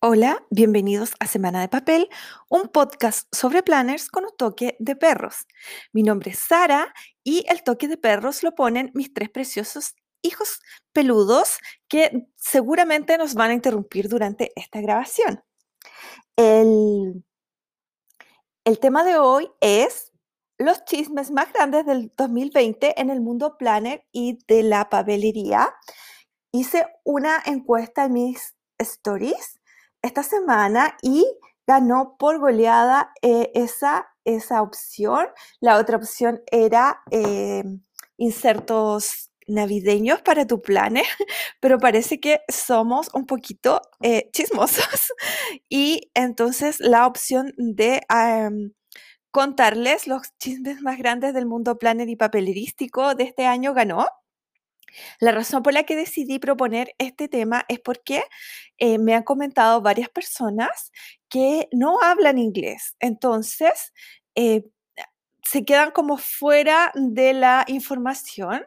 Hola, bienvenidos a Semana de Papel, un podcast sobre planners con un toque de perros. Mi nombre es Sara y el toque de perros lo ponen mis tres preciosos hijos peludos que seguramente nos van a interrumpir durante esta grabación. El, el tema de hoy es los chismes más grandes del 2020 en el mundo planner y de la papelería. Hice una encuesta en mis stories esta semana y ganó por goleada eh, esa, esa opción. La otra opción era eh, insertos navideños para tu planes, pero parece que somos un poquito eh, chismosos. Y entonces la opción de contarles los chismes más grandes del mundo planner y papelerístico de este año ganó. La razón por la que decidí proponer este tema es porque eh, me han comentado varias personas que no hablan inglés. Entonces, eh, se quedan como fuera de la información.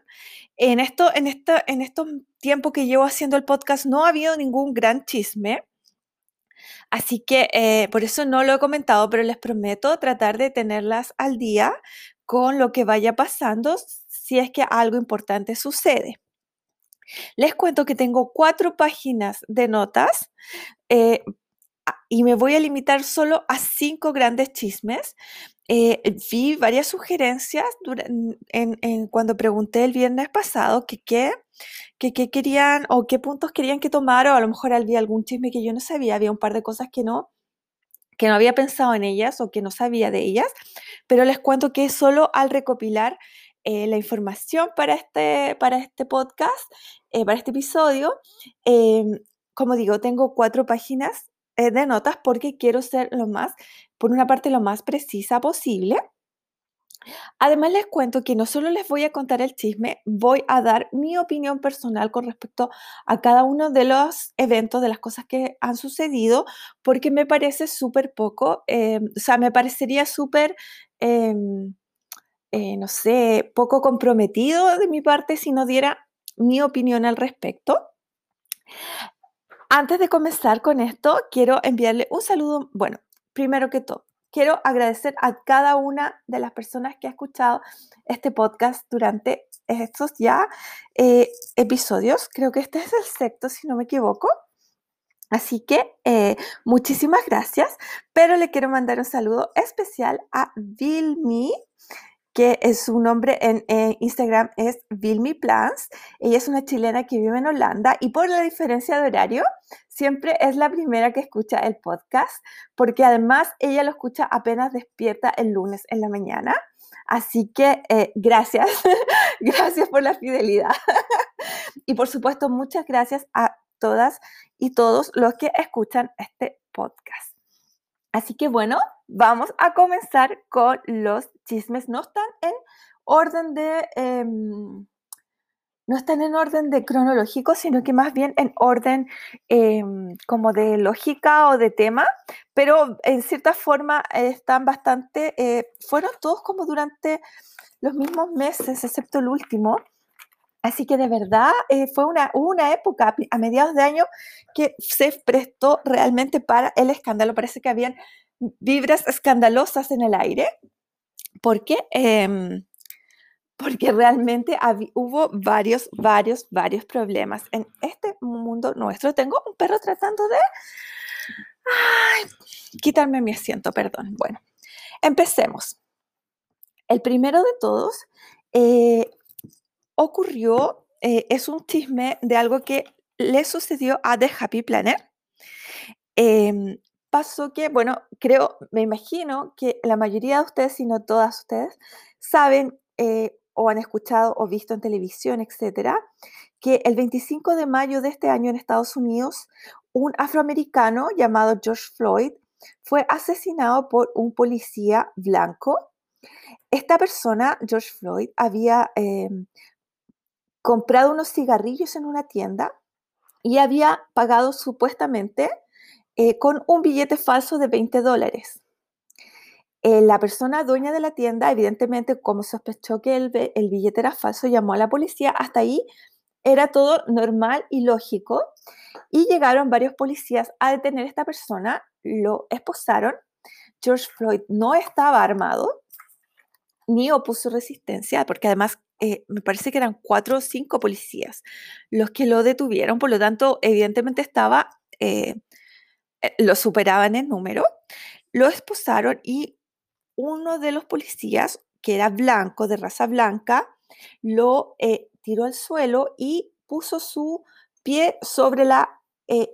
En, esto, en, en estos tiempos que llevo haciendo el podcast no ha habido ningún gran chisme. Así que eh, por eso no lo he comentado, pero les prometo tratar de tenerlas al día con lo que vaya pasando si es que algo importante sucede. Les cuento que tengo cuatro páginas de notas eh, y me voy a limitar solo a cinco grandes chismes. Eh, vi varias sugerencias en, cuando pregunté el viernes pasado que qué querían o qué puntos querían que tomara, o a lo mejor había algún chisme que yo no sabía, había un par de cosas que no, que no había pensado en ellas o que no sabía de ellas, pero les cuento que solo al recopilar eh, la información para este, para este podcast, eh, para este episodio. Em, como digo, tengo cuatro páginas eh, de notas porque quiero ser lo más, por una parte, lo más precisa posible. Además les cuento que no solo les voy a contar el chisme, voy a dar mi opinión personal con respecto a cada uno de los eventos, de las cosas que han sucedido, porque me parece súper poco, em, o sea, me parecería súper em, eh, no sé, poco comprometido de mi parte si no diera mi opinión al respecto. Antes de comenzar con esto, quiero enviarle un saludo, bueno, primero que todo, quiero agradecer a cada una de las personas que ha escuchado este podcast durante estos ya eh, episodios. Creo que este es el sexto, si no me equivoco. Así que eh, muchísimas gracias, pero le quiero mandar un saludo especial a Vilmi, que es su nombre en, Instagram es Vilmi Plans. Ella es una chilena que vive en Holanda y por la diferencia de horario, siempre es la primera que escucha el podcast, porque además ella lo escucha apenas despierta el lunes en la mañana. Así que eh, gracias, gracias por la fidelidad. y por supuesto, muchas gracias a todas y todos los que escuchan este podcast. Así que bueno, vamos a comenzar con los chismes. No están en orden de... Em, no están en orden de cronológico, sino que más bien en orden em, como de lógica o de tema, pero en cierta forma están bastante, eh, fueron todos como durante los mismos meses, excepto el último. Así que de verdad eh, fue una, una época a mediados de año que se prestó realmente para el escándalo. Parece que habían vibras escandalosas en el aire, porque, em, porque realmente hubo varios, varios, varios problemas en este mundo nuestro. Tengo un perro tratando de quitarme mi asiento, perdón. Bueno, empecemos. El primero de todos eh, ocurrió, eh, es un chisme de algo que le sucedió a The Happy Planner. Em, pasó que, bueno, creo, me imagino que la mayoría de ustedes, si no todas ustedes, saben eh, o han escuchado o visto en televisión, etcétera, que el 25 de mayo de este año en Estados Unidos, un afroamericano llamado George Floyd fue asesinado por un policía blanco. Esta persona, George Floyd, había em, comprado unos cigarrillos en una tienda y había pagado supuestamente eh, con un billete falso de 20 dólares. Eh, la persona dueña de la tienda, evidentemente, como sospechó que el, el, billete era falso, llamó a la policía. Hasta ahí era todo normal y lógico. Y llegaron varios policías a detener a esta persona, lo esposaron. George Floyd no estaba armado ni opuso resistencia, porque además eh, me parece que eran cuatro o cinco policías los que lo detuvieron, por lo tanto, evidentemente estaba, eh, eh, lo superaban en número. Lo esposaron y uno de los policías, que era blanco, de raza blanca, lo tiró al suelo y puso su pie sobre la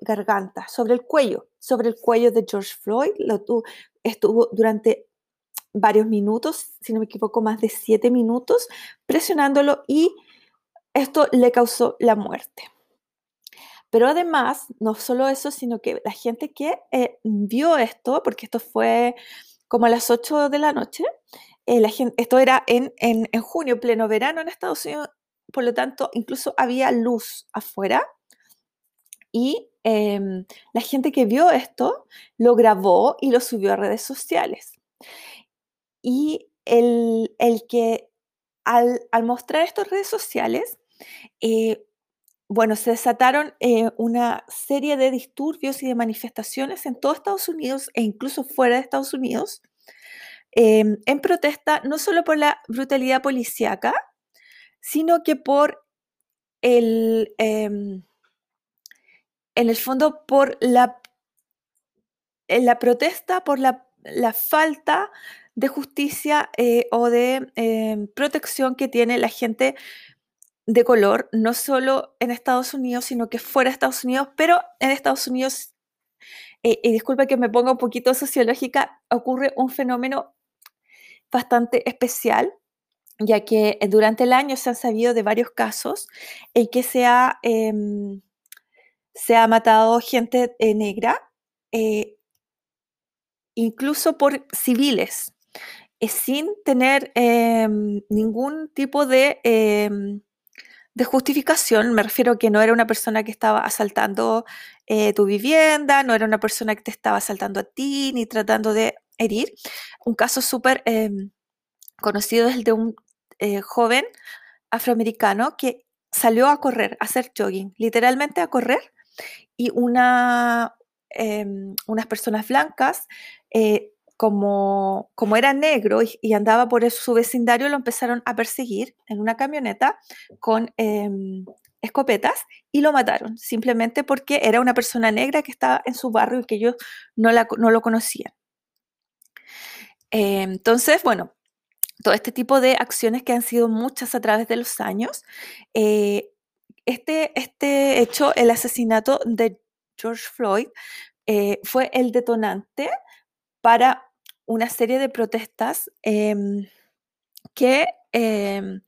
garganta, sobre el cuello, sobre el cuello de George Floyd. Lo estuvo durante varios minutos, si no me equivoco, más de siete minutos, presionándolo y esto le causó la muerte. Pero además, no solo eso, sino que la gente que eh, vio esto, porque esto fue como a las 8 de la noche, eh, la gente, esto era en, en, en, junio, pleno verano en Estados Unidos, por lo tanto, incluso había luz afuera. Y em, la gente que vio esto lo grabó y lo subió a redes sociales y el, que al, mostrar estas redes sociales, eh, bueno, se desataron eh, una serie de disturbios y de manifestaciones en todo Estados Unidos e incluso fuera de Estados Unidos, em, en protesta no solo por la brutalidad policíaca, sino que por el, em, en el fondo, por la, la protesta por la, la falta de justicia eh, o de em, protección que tiene la gente de color, no solo en Estados Unidos, sino que fuera de Estados Unidos, pero en Estados Unidos, eh, y disculpa que me ponga un poquito sociológica, ocurre un fenómeno bastante especial, ya que durante el año se han sabido de varios casos en que se ha, em, se ha matado gente eh, negra, incluso por civiles, sin tener em, ningún tipo de, em, de, justificación. Me refiero a que no era una persona que estaba asaltando eh, tu vivienda, no era una persona que te estaba asaltando a ti, ni tratando de herir. Un caso súper em, conocido es el de un eh, joven afroamericano que salió a correr, a hacer jogging, literalmente a correr, y una, unas personas blancas eh, como, como era negro y, andaba por su vecindario, lo empezaron a perseguir en una camioneta con em, escopetas y lo mataron, simplemente porque era una persona negra que estaba en su barrio y que ellos no, la, no lo conocían. Entonces, bueno, todo este tipo de acciones que han sido muchas a través de los años, eh, este, este hecho, el asesinato de George Floyd, eh, fue el detonante para una serie de protestas em, que, em,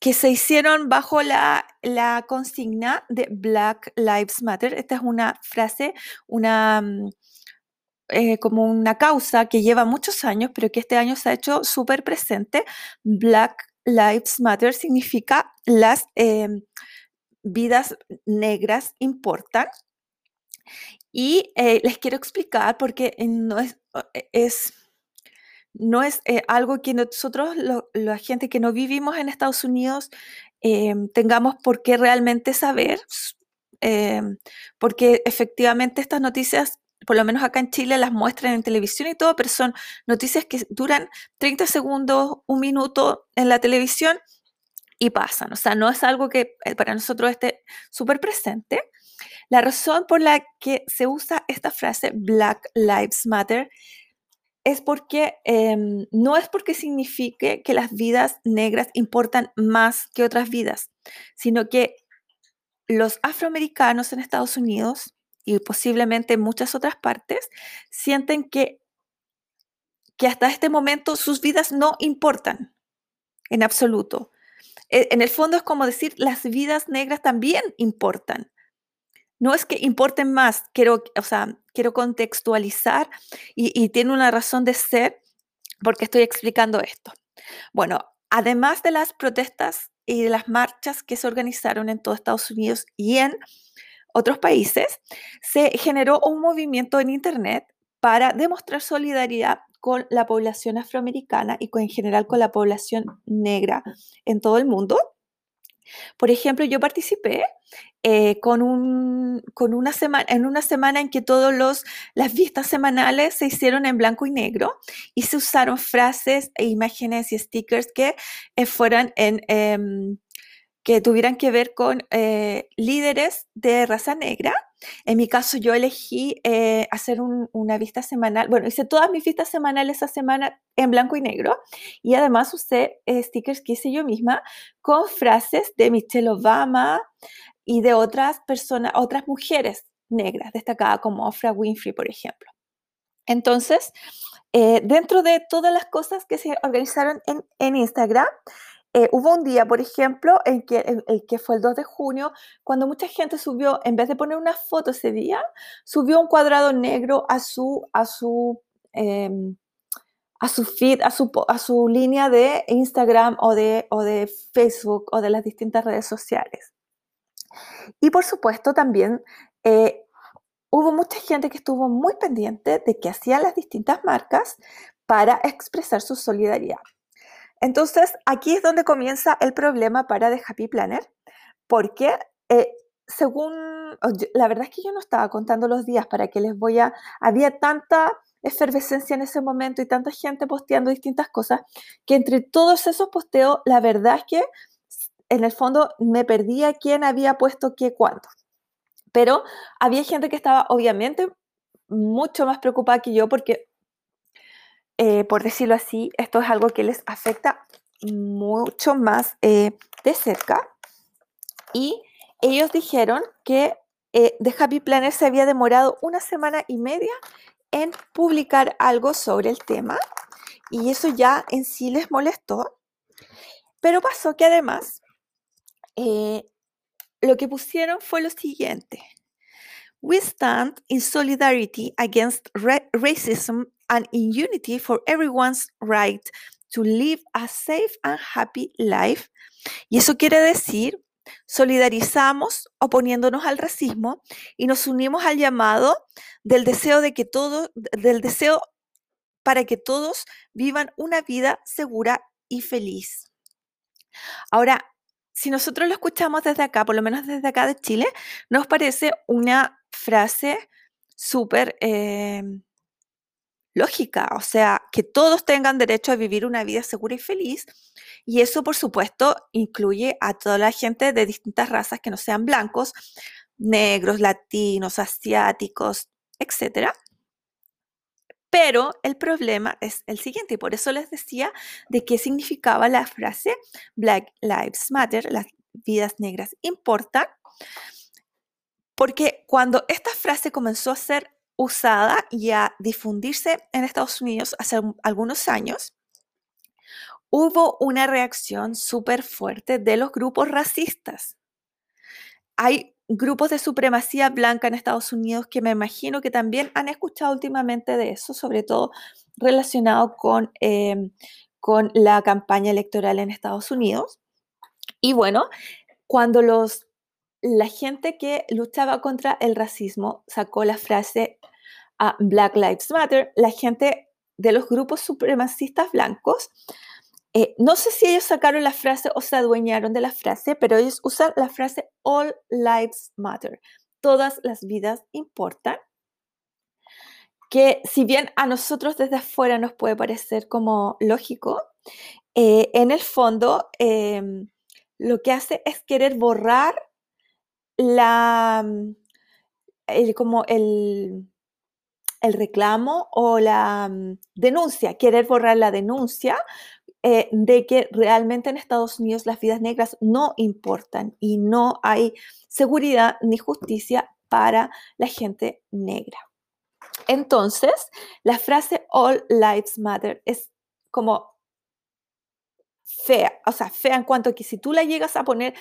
que se hicieron bajo la, consigna de Black Lives Matter. Esta es una frase, una, mm, eh, como una causa que lleva muchos años, pero que este año se ha hecho súper presente. Black Lives Matter significa las em, vidas negras importan. Y eh, les quiero explicar porque no es, e, es, no es eh, algo que nosotros, la gente que no vivimos en Estados Unidos, em, tengamos por qué realmente saber, em, porque efectivamente estas noticias, por lo menos acá en Chile, las muestran en televisión y todo, pero son noticias que duran 30 segundos, un minuto en la televisión y pasan. O sea, no es algo que eh, para nosotros esté súper presente. La razón por la que se usa esta frase Black Lives Matter es porque em, no es porque signifique que las vidas negras importan más que otras vidas, sino que los afroamericanos en Estados Unidos y posiblemente en muchas otras partes sienten que, que hasta este momento sus vidas no importan en absoluto. E, en el fondo es como decir, las vidas negras también importan no es que importen más, quiero, o sea, quiero contextualizar y, tiene una razón de ser porque estoy explicando esto. Bueno, además de las protestas y de las marchas que se organizaron en todo Estados Unidos y en otros países, se generó un movimiento en Internet para demostrar solidaridad con la población afroamericana y en general con la población negra en todo el mundo. Por ejemplo, yo participé eh, con, un, con una semana, en una semana en que todas las vistas semanales se hicieron en blanco y negro y se usaron frases e imágenes y stickers que eh, fueran en... Em, que tuvieran que ver con eh, líderes de raza negra. En mi caso, yo elegí hacer una vista semanal. Bueno, hice todas mis vistas semanales esa semana en blanco y negro. Y además usé stickers que hice yo misma con frases de Michelle Obama, y de otras personas, otras mujeres negras destacadas como Oprah Winfrey, por ejemplo. Entonces, eh, dentro de todas las cosas que se organizaron en, Instagram, eh, hubo un día, por ejemplo, en que, fue el 2 de junio, cuando mucha gente subió, en vez de poner una foto ese día, subió un cuadrado negro a su, a su, em, a su feed, a su, a su línea de Instagram o de, o de Facebook o de las distintas redes sociales. Y por supuesto también eh, hubo mucha gente que estuvo muy pendiente de qué hacían las distintas marcas para expresar su solidaridad. Entonces, aquí es donde comienza el problema para The Happy Planner, porque eh, según, la verdad es que yo no estaba contando los días para que les voy a, había tanta efervescencia en ese momento y tanta gente posteando distintas cosas, que entre todos esos posteos, la verdad es que en el fondo me perdía quién había puesto qué cuándo. Pero había gente que estaba obviamente mucho más preocupada que yo porque, eh, por decirlo así, esto es algo que les afecta mucho más eh, de cerca. Y ellos dijeron que eh, The Happy Planner se había demorado una semana y media en publicar algo sobre el tema y eso ya en sí les molestó. Pero pasó que además eh, lo que pusieron fue lo siguiente. We stand in solidarity against racism and in unity for everyone's right to live a safe and happy life. Y eso quiere decir, solidarizamos oponiéndonos al racismo y nos unimos al llamado del deseo de que todo, del deseo para que todos vivan una vida segura y feliz. Ahora, si nosotros lo escuchamos desde acá, por lo menos desde acá de Chile, nos parece una frase súper em, lógica, o sea, que todos tengan derecho a vivir una vida segura y feliz. Y eso, por supuesto, incluye a toda la gente de distintas razas que no sean blancos, negros, latinos, asiáticos, etcétera. Pero el problema es el siguiente, y por eso les decía de qué significaba la frase Black Lives Matter, las vidas negras importan, porque cuando esta frase comenzó a ser usada y a difundirse en Estados Unidos hace algunos años, hubo una reacción súper fuerte de los grupos racistas. Hay grupos de supremacía blanca en Estados Unidos que me imagino que también han escuchado últimamente de eso, sobre todo relacionado con, em, con la campaña electoral en Estados Unidos. Y bueno, cuando los, la gente que luchaba contra el racismo sacó la frase Black Lives Matter, la gente de los grupos supremacistas blancos eh, no sé si ellos sacaron la frase o se adueñaron de la frase, pero ellos usan la frase All Lives Matter. Todas las vidas importan. Que si bien a nosotros desde afuera nos puede parecer como lógico, eh, en el fondo em, lo que hace es querer borrar la, como el, el reclamo o la mm, denuncia, querer borrar la denuncia eh, de que realmente en Estados Unidos las vidas negras no importan y no hay seguridad ni justicia para la gente negra. Entonces, la frase All Lives Matter es como fea, o sea, fea en cuanto que si tú la llegas a poner,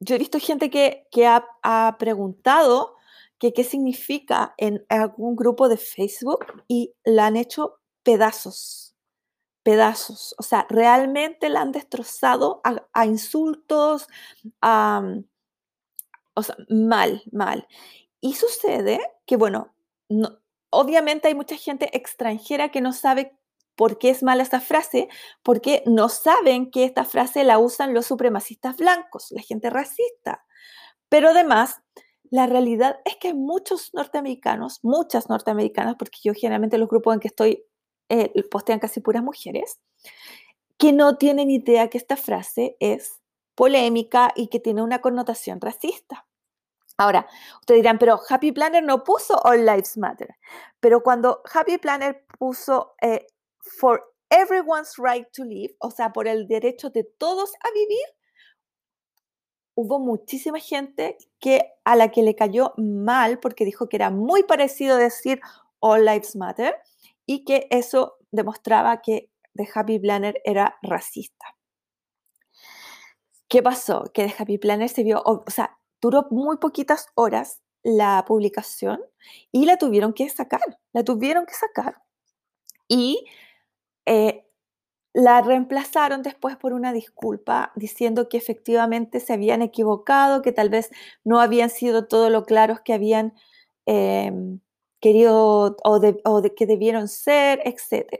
yo he visto gente que, ha, ha preguntado que qué significa en algún grupo de Facebook y la han hecho pedazos pedazos. O sea, realmente la han destrozado a, insultos, mm, o sea, mal, mal. Y sucede que, bueno, obviamente hay mucha gente extranjera que no sabe ¿Por qué es mala esta frase? Porque no saben que esta frase la usan los supremacistas blancos, la gente racista. Pero además, la realidad es que muchos norteamericanos, muchas norteamericanas, porque yo generalmente los grupos en que estoy eh, postean casi puras mujeres, que no tienen idea que esta frase es polémica y que tiene una connotación racista. Ahora, ustedes dirán, pero Happy Planner no puso All Lives Matter. Pero cuando Happy Planner puso eh, For Everyone's Right to Live, o sea, por el derecho de todos a vivir, hubo muchísima gente que, a la que le cayó mal porque dijo que era muy parecido decir All Lives Matter y que eso demostraba que The Happy Planner era racista. ¿Qué pasó? Que The Happy Planner se vio, o sea, duró muy poquitas horas la publicación y la tuvieron que sacar, la tuvieron que sacar. Y eh, la reemplazaron después por una disculpa diciendo que efectivamente se habían equivocado, que tal vez no habían sido todo lo claros que habían em, querido o, de, que debieron ser, etc.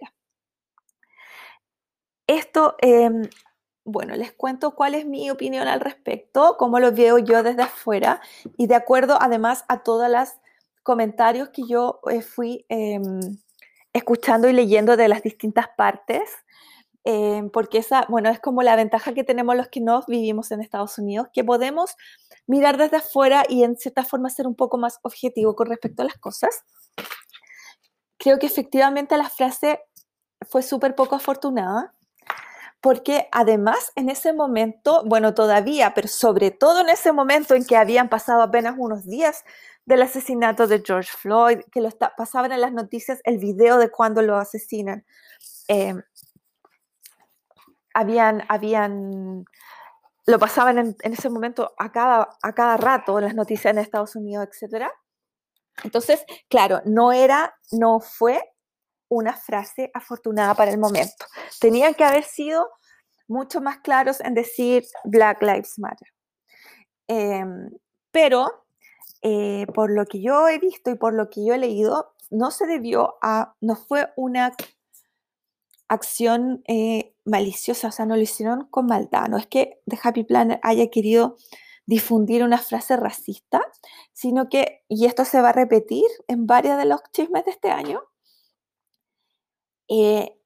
Esto em, bueno, les cuento cuál es mi opinión al respecto, cómo lo veo yo desde afuera y de acuerdo además a todos los comentarios que yo eh, fui em, escuchando y leyendo de las distintas partes, em, porque esa, bueno, es como la ventaja que tenemos los que no vivimos en Estados Unidos, que podemos mirar desde afuera y en cierta forma ser un poco más objetivo con respecto a las cosas. Creo que efectivamente la frase fue súper poco afortunada porque además en ese momento, bueno, todavía, pero sobre todo en ese momento en que habían pasado apenas unos días del asesinato de George Floyd, que lo pasaban en las noticias el video de cuando lo asesinan. Eh, habían, habían, lo pasaban en, ese momento a cada, a cada rato en las noticias en Estados Unidos, etc. Entonces, claro, no era, no fue una frase afortunada para el momento. Tenían que haber sido mucho más claros en decir Black Lives Matter. Em, pero eh, por lo que yo he visto y por lo que yo he leído, no se debió a, no fue una acción eh, maliciosa, o sea, no lo hicieron con maldad. No es que The Happy Planner haya querido difundir una frase racista, sino que, y esto se va a repetir en varios de los chismes de este año, eh,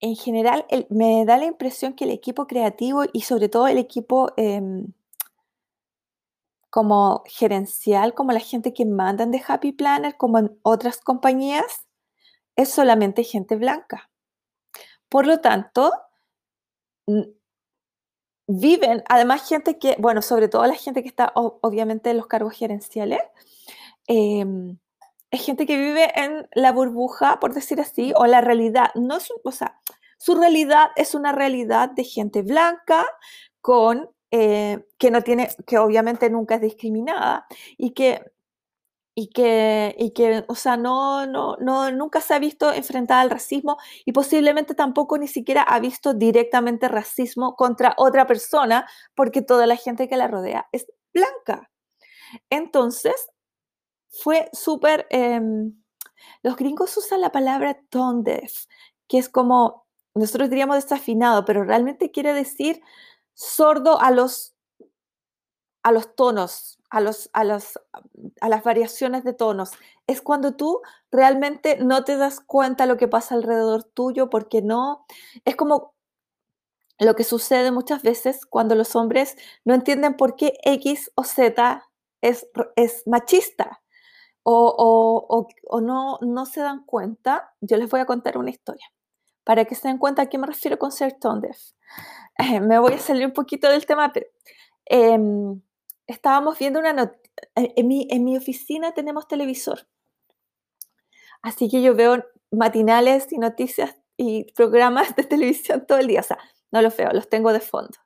en general me da la impresión que el equipo creativo y sobre todo el equipo em, como gerencial, como la gente que mandan de Happy Planner, como en otras compañías, es solamente gente blanca. Por lo tanto, viven, además gente que, bueno, sobre todo la gente que está obviamente en los cargos gerenciales, em, es gente que vive en la burbuja, por decir así, o la realidad. No es, o sea, su realidad es una realidad de gente blanca con eh, que no tiene, que obviamente nunca es discriminada y que y que, y que, o sea, no, no, no, nunca se ha visto enfrentada al racismo y posiblemente tampoco ni siquiera ha visto directamente racismo contra otra persona porque toda la gente que la rodea es blanca. Entonces, fue súper... Em, los gringos usan la palabra tone que es como, nosotros diríamos desafinado, pero realmente quiere decir sordo a los, a los tonos, a, los, a, los, a las variaciones de tonos. Es cuando tú realmente no te das cuenta lo que pasa alrededor tuyo porque no, es como lo que sucede muchas veces cuando los hombres no entienden por qué X o Z es, es machista o, no, no se dan cuenta, yo les voy a contar una historia para que se den cuenta a qué me refiero con ser tone. Me voy a salir un poquito del tema, pero em, estábamos viendo una noticia. Eh, en mi, oficina tenemos televisor, así que yo veo matinales y noticias y programas de televisión todo el día, o sea, no los veo, los tengo de fondo.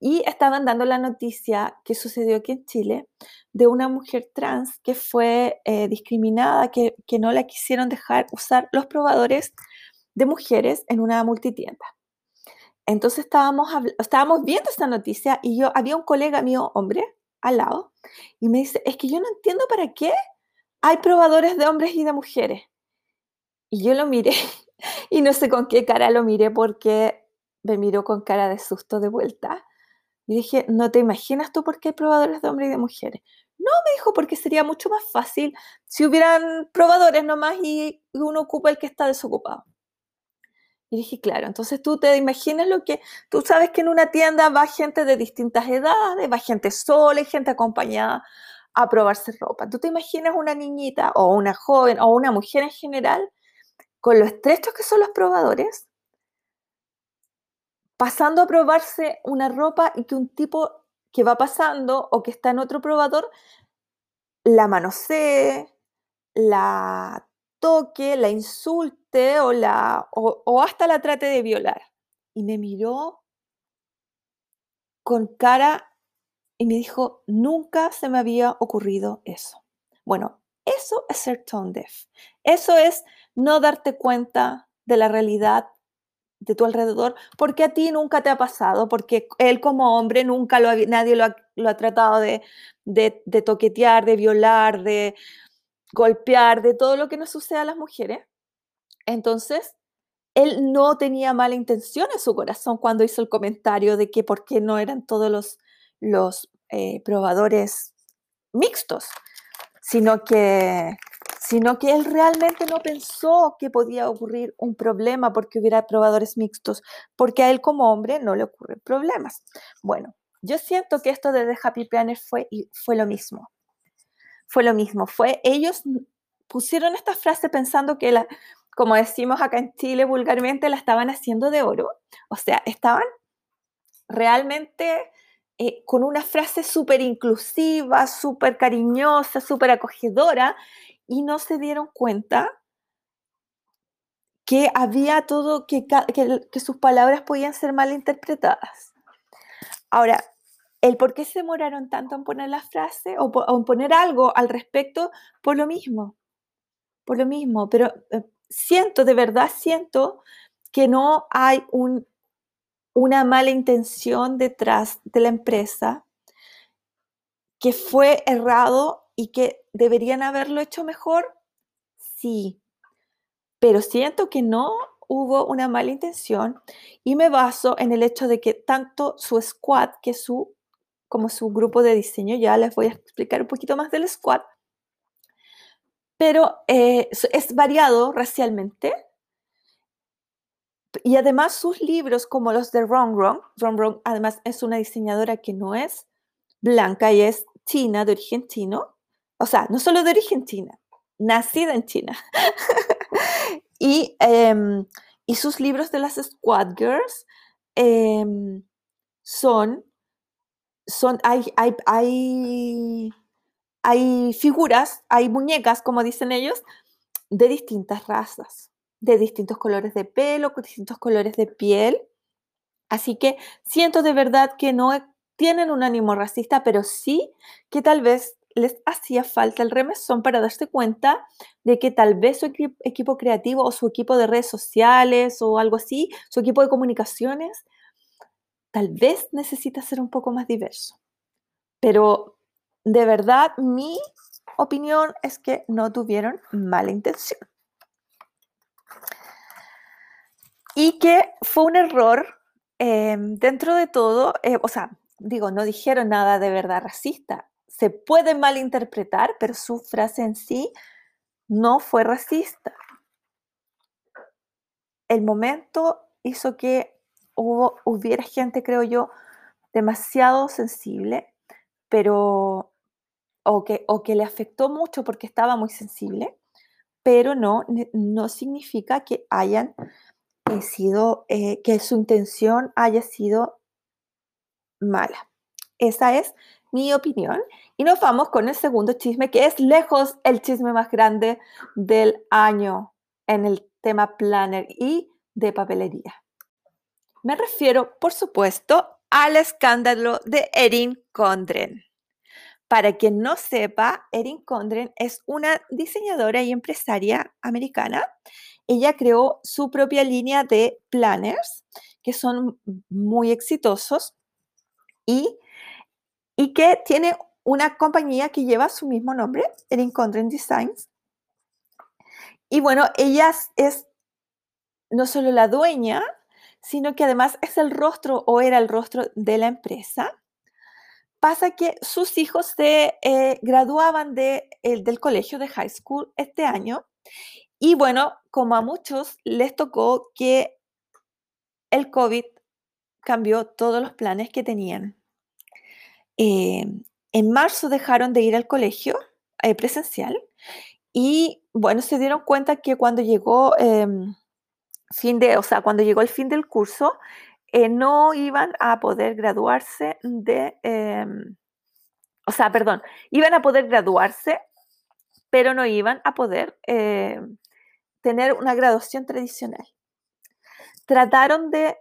Y estaban dando la noticia que sucedió aquí en Chile de una mujer trans que fue eh, discriminada, que, no la quisieron dejar usar los probadores de mujeres en una multitienda. Entonces estábamos, viendo esta noticia y yo había un colega mío, hombre, al lado, y me dice, es que yo no entiendo para qué hay probadores de hombres y de mujeres. Y yo lo miré y no sé con qué cara lo miré porque me miró con cara de susto de vuelta. Y dije, ¿no te imaginas tú por qué hay probadores de hombres y de mujeres? No, me dijo, porque sería mucho más fácil si hubieran probadores nomás y uno ocupa el que está desocupado. Y dije, claro, entonces tú te imaginas lo que, tú sabes que en una tienda va gente de distintas edades, va gente sola y gente acompañada a probarse ropa. ¿Tú te imaginas una niñita o una joven o una mujer en general con lo estrechos que son los probadores, pasando a probarse una ropa y que un tipo que va pasando o que está en otro probador la manosee, la toque, la insulte o, la, o, hasta la trate de violar. Y me miró con cara y me dijo, nunca se me había ocurrido eso. Bueno, eso es ser tone deaf. Eso es no darte cuenta de la realidad de tu alrededor, porque a ti nunca te ha pasado, porque él como hombre nunca lo nadie lo ha, tratado de, de, toquetear, de violar, de golpear, de todo lo que nos sucede a las mujeres. Entonces, él no tenía mala intención en su corazón cuando hizo el comentario de que por qué no eran todos los, los eh, probadores mixtos, sino que sino que él realmente no pensó que podía ocurrir un problema porque hubiera probadores mixtos, porque a él como hombre no le ocurren problemas. Bueno, yo siento que esto de The Happy Planner fue, fue lo mismo. Fue lo mismo, fue ellos pusieron esta frase pensando que la, como decimos acá en Chile vulgarmente, la estaban haciendo de oro. O sea, estaban realmente eh, con una frase súper inclusiva, súper cariñosa, súper acogedora, y no se dieron cuenta que había todo, que, sus palabras podían ser mal interpretadas. Ahora, el por qué se demoraron tanto en poner la frase o, en poner algo al respecto, por lo mismo, por lo mismo, pero eh, siento, de verdad siento que no hay un, una mala intención detrás de la empresa, que fue errado y que deberían haberlo hecho mejor, sí, pero siento que no hubo una mala intención y me baso en el hecho de que tanto su squad que su como su grupo de diseño, ya les voy a explicar un poquito más del squad, pero eh, es variado racialmente y además sus libros como los de Ron Ron, Ron Ron además es una diseñadora que no es blanca y es china, de origen chino, o sea, no solo de origen china, nacida en China. Em, y, sus libros de las Squad Girls em, son, son hay, hay, hay figuras, hay muñecas, como dicen ellos, de distintas razas, de distintos colores de pelo, distintos colores de piel. Así que siento de verdad que no tienen un ánimo racista, pero sí que tal vez les hacía falta el remesón para darse cuenta de que tal vez su equipo creativo o su equipo de redes sociales o algo así, su equipo de comunicaciones, tal vez necesita ser un poco más diverso. Pero de verdad, mi opinión es que no tuvieron mala intención. Y que fue un error em, dentro de todo, eh, o sea, digo, no dijeron nada de verdad racista, se puede malinterpretar, pero su frase en sí no fue racista. El momento hizo que hubo, hubiera gente, creo yo, demasiado sensible, pero o que, o que le afectó mucho porque estaba muy sensible, pero no, no significa que hayan eh, sido, eh, que su intención haya sido mala. Esa es mi opinión. Y nos vamos con el segundo chisme, que es lejos el chisme más grande del año en el tema planner y de papelería. Me refiero, por supuesto, al escándalo de Erin Condren. Para quien no sepa, Erin Condren es una diseñadora y empresaria americana. Ella creó su propia línea de planners que son muy exitosos y y que tiene una compañía que lleva su mismo nombre, Erin Condren Designs. Y bueno, ella es no solo la dueña, sino que además es el rostro o era el rostro de la empresa. Pasa que sus hijos se eh, graduaban de, del colegio de high school este año y bueno, como a muchos les tocó que el COVID cambió todos los planes que tenían. Eh, en marzo dejaron de ir al colegio eh, presencial y bueno, se dieron cuenta que cuando llegó em, fin de, o sea, cuando llegó el fin del curso, eh, no iban a poder graduarse de, em, o sea, perdón, iban a poder graduarse, pero no iban a poder em, tener una graduación tradicional. Trataron de,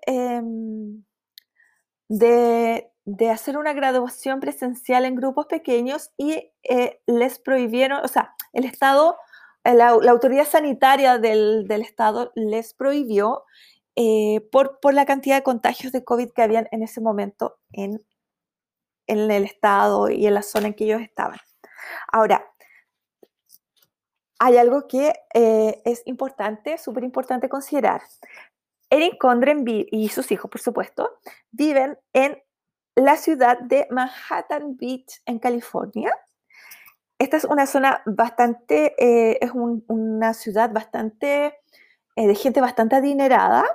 de de hacer una graduación presencial en grupos pequeños y eh, les prohibieron, o sea, el Estado, eh, la, autoridad sanitaria del, Estado les prohibió eh, por, la cantidad de contagios de COVID que habían en ese momento en, el Estado y en la zona en que ellos estaban. Ahora, hay algo que es importante, súper importante considerar. Erin Condren y sus hijos, por supuesto, viven en la ciudad de Manhattan Beach en California. Esta es una zona bastante, eh, es una ciudad bastante, eh, de gente bastante adinerada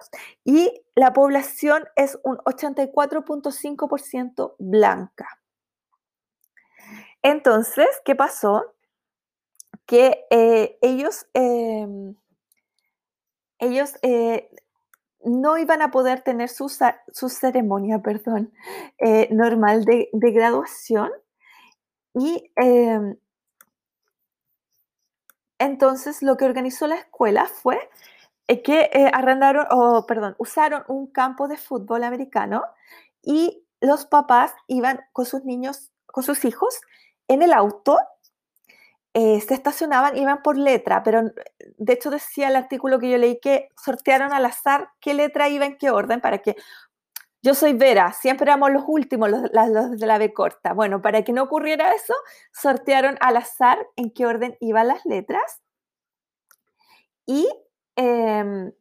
y la población es un 84.5% blanca. Entonces, ¿qué pasó? Que eh, ellos, em, ellos no iban a poder tener su, ceremonia, perdón, eh, normal de, graduación. Y em, entonces lo que organizó la escuela fue eh, que eh, arrendaron, o perdón, usaron un campo de fútbol americano y los papás iban con sus niños, con sus hijos en el auto eh, se estacionaban, iban por letra, pero de hecho decía el artículo que yo leí que sortearon al azar qué letra iba en qué orden para que... Yo soy Vera, siempre éramos los últimos, los, de la B corta. Bueno, para que no ocurriera eso, sortearon al azar en qué orden iban las letras. Y em,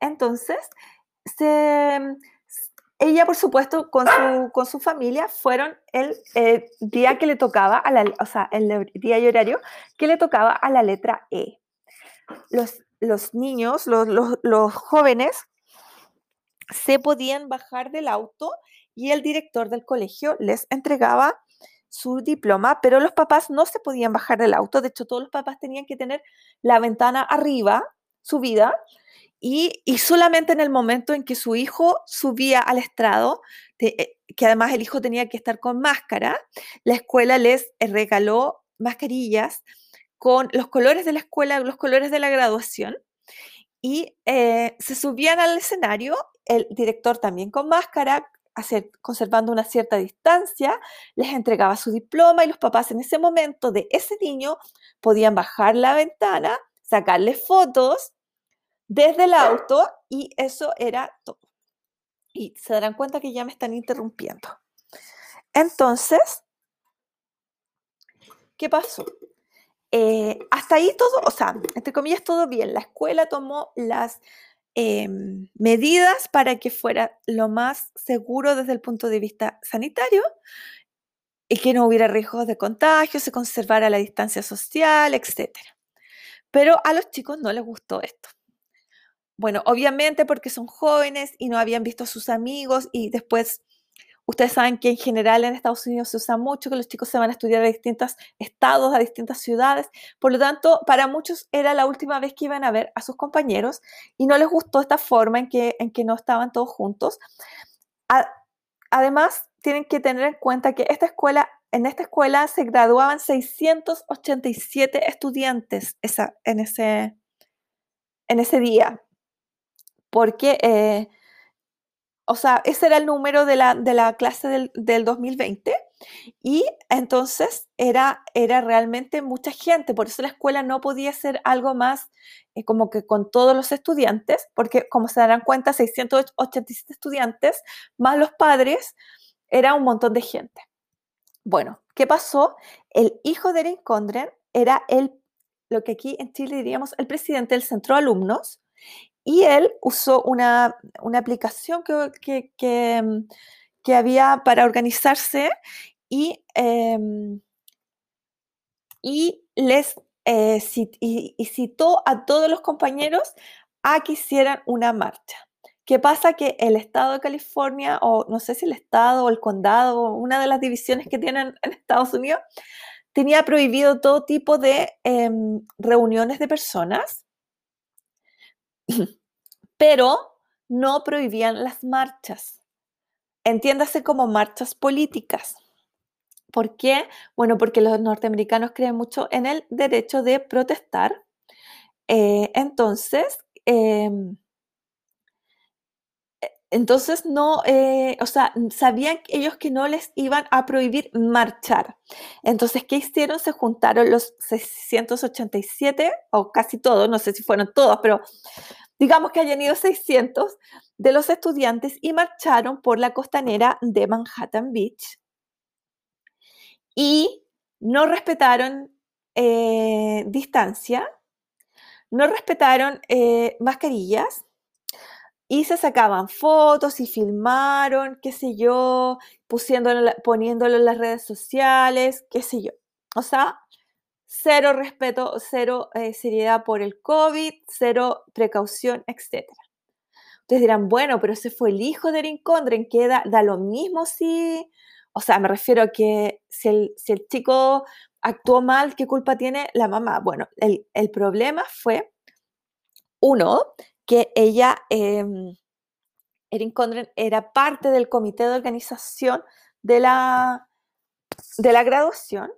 entonces se, ella, por supuesto, con su, familia, fueron el eh, día que le tocaba, a la, o sea, el día y horario que le tocaba a la letra E. Los, niños, los jóvenes, se podían bajar del auto y el director del colegio les entregaba su diploma, pero los papás no se podían bajar del auto. De hecho, todos los papás tenían que tener la ventana arriba, subida, y, solamente en el momento en que su hijo subía al estrado, eh, que además el hijo tenía que estar con máscara, la escuela les eh, regaló mascarillas con los colores de la escuela, los colores de la graduación, y eh, se subían al escenario, el director también con máscara, conservando una cierta distancia, les entregaba su diploma y los papás en ese momento de ese niño podían bajar la ventana, sacarle fotos desde el auto y eso era todo. Y se darán cuenta que ya me están interrumpiendo. Entonces, ¿qué pasó? Eh, hasta ahí todo, o sea, entre comillas, todo bien. La escuela tomó las em, medidas para que fuera lo más seguro desde el punto de vista sanitario y que no hubiera riesgos de contagio, se conservara la distancia social, etc. Pero a los chicos no les gustó esto. Bueno, obviamente porque son jóvenes y no habían visto a sus amigos y después ustedes saben que en general en Estados Unidos se usa mucho que los chicos se van a estudiar a distintos estados, a distintas ciudades. Por lo tanto, para muchos era la última vez que iban a ver a sus compañeros y no les gustó esta forma en que, en que no estaban todos juntos. Además, tienen que tener en cuenta que esta escuela, en esta escuela se graduaban 687 estudiantes en, ese, en ese día porque, eh, o sea, ese era el número de la, de la clase del, del, 2020 y entonces era, era realmente mucha gente, por eso la escuela no podía ser algo más eh, como que con todos los estudiantes, porque como se darán cuenta, 687 estudiantes más los padres, era un montón de gente. Bueno, ¿qué pasó? El hijo de Erin Condren era el, lo que aquí en Chile diríamos, el presidente del centro de alumnos y él usó una, aplicación que, que, había para organizarse y, em, y les eh, citó a todos los compañeros a que hicieran una marcha. ¿Qué pasa? Que el estado de California, o no sé si el estado o el condado, una de las divisiones que tienen en Estados Unidos, tenía prohibido todo tipo de em, reuniones de personas, pero no prohibían las marchas. Entiéndase como marchas políticas. ¿Por qué? Bueno, porque los norteamericanos creen mucho en el derecho de protestar. Eh, entonces, em, entonces no, eh, o sea, sabían ellos que no les iban a prohibir marchar. Entonces, ¿qué hicieron? Se juntaron los 687, o casi todos, no sé si fueron todos, pero digamos que hayan ido 600 de los estudiantes y marcharon por la costanera de Manhattan Beach y no respetaron eh, distancia, no respetaron eh, mascarillas y se sacaban fotos y filmaron, qué sé yo, poniéndolo en las redes sociales, qué sé yo. O sea, cero respeto, cero eh, seriedad por el COVID, cero precaución, etc. Ustedes dirán, bueno, pero ese fue el hijo de Erin Condren, que da, da lo mismo si o sea, me refiero a que si el, chico actuó mal, ¿qué culpa tiene la mamá? Bueno, el, problema fue, uno, que ella, em, Erin Condren, era parte del comité de organización de la, de la graduación,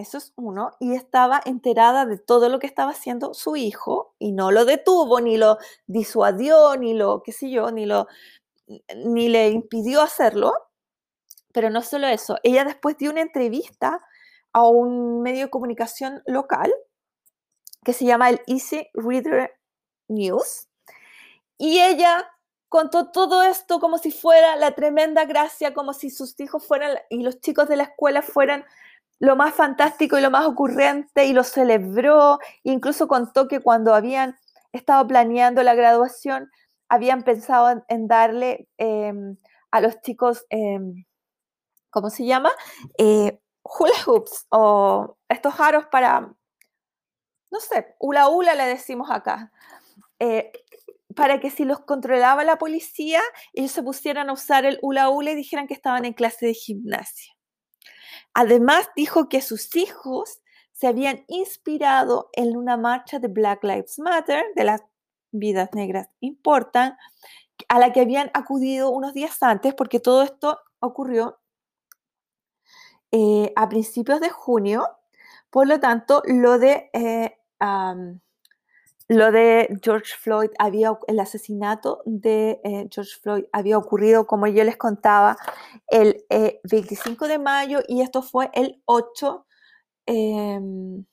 eso es uno, y estaba enterada de todo lo que estaba haciendo su hijo y no lo detuvo, ni lo disuadió, ni lo, qué sé yo, ni lo, ni le impidió hacerlo. Pero no solo eso, ella después dio una entrevista a un medio de comunicación local que se llama el Easy Reader News. Y ella contó todo esto como si fuera la tremenda gracia, como si sus hijos fueran y los chicos de la escuela fueran lo más fantástico y lo más ocurrente y lo celebró. Incluso contó que cuando habían estado planeando la graduación, habían pensado en, darle em, a los chicos em, ¿cómo se llama? Eh, hula hoops o estos aros para, no sé, hula hula le decimos acá. Eh, para que si los controlaba la policía, ellos se pusieran a usar el hula hula y dijeran que estaban en clase de gimnasia. Además, dijo que sus hijos se habían inspirado en una marcha de Black Lives Matter, de las vidas negras importan, a la que habían acudido unos días antes, porque todo esto ocurrió eh, a principios de junio. Por lo tanto, lo de, eh, lo de George Floyd había, el asesinato de eh, George Floyd había ocurrido, como yo les contaba, el 25 de mayo y esto fue el 8, em,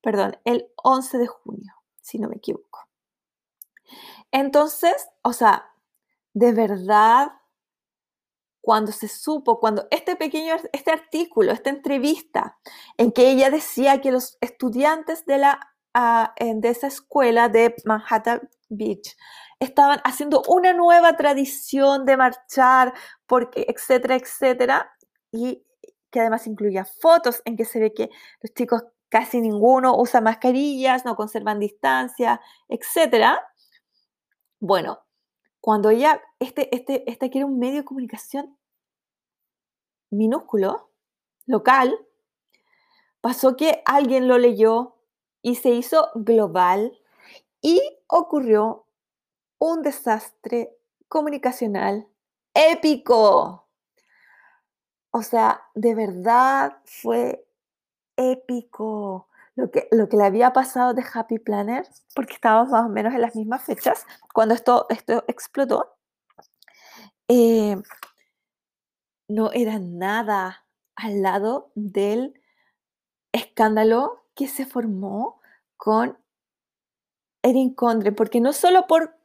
perdón, el 11 de junio, si no me equivoco. Entonces, o sea, de verdad cuando se supo, cuando este pequeño, este artículo, esta entrevista, en que ella decía que los estudiantes de, la, ah, de esa escuela de Manhattan Beach estaban haciendo una nueva tradición de marchar, porque, etcétera, etcétera, y que además incluía fotos en que se ve que los chicos casi ninguno usa mascarillas, no conservan distancia, etcétera. Bueno, cuando ella, este, este, este que era un medio de comunicación minúsculo, local, pasó que alguien lo leyó y se hizo global y ocurrió un desastre comunicacional épico. O sea, de verdad fue épico lo que, lo que le había pasado de Happy Planner, porque estábamos más o menos en las mismas fechas cuando esto, esto explotó. Eh, no era nada al lado del escándalo que se formó con Erin Condre, porque no solo por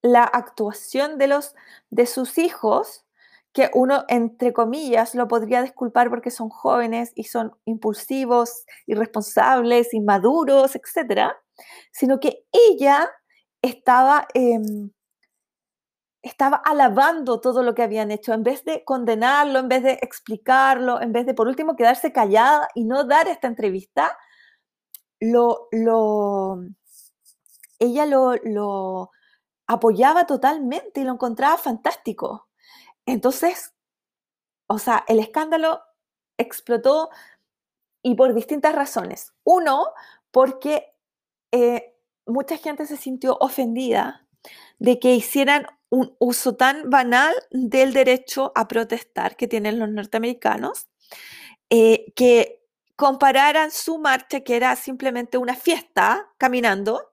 la actuación de, sus hijos, que uno, entre comillas, lo podría disculpar porque son jóvenes y son impulsivos, irresponsables, inmaduros, etc., sino que ella estaba, em, estaba alabando todo lo que habían hecho, en vez de condenarlo, en vez de explicarlo, en vez de, por último, quedarse callada y no dar esta entrevista, lo, lo, ella lo, lo apoyaba totalmente y lo encontraba fantástico. Entonces, o sea, el escándalo explotó y por distintas razones. Uno, porque eh, mucha gente se sintió ofendida de que hicieran un uso tan banal del derecho a protestar que tienen los norteamericanos, eh, que compararan su marcha, que era simplemente una fiesta caminando,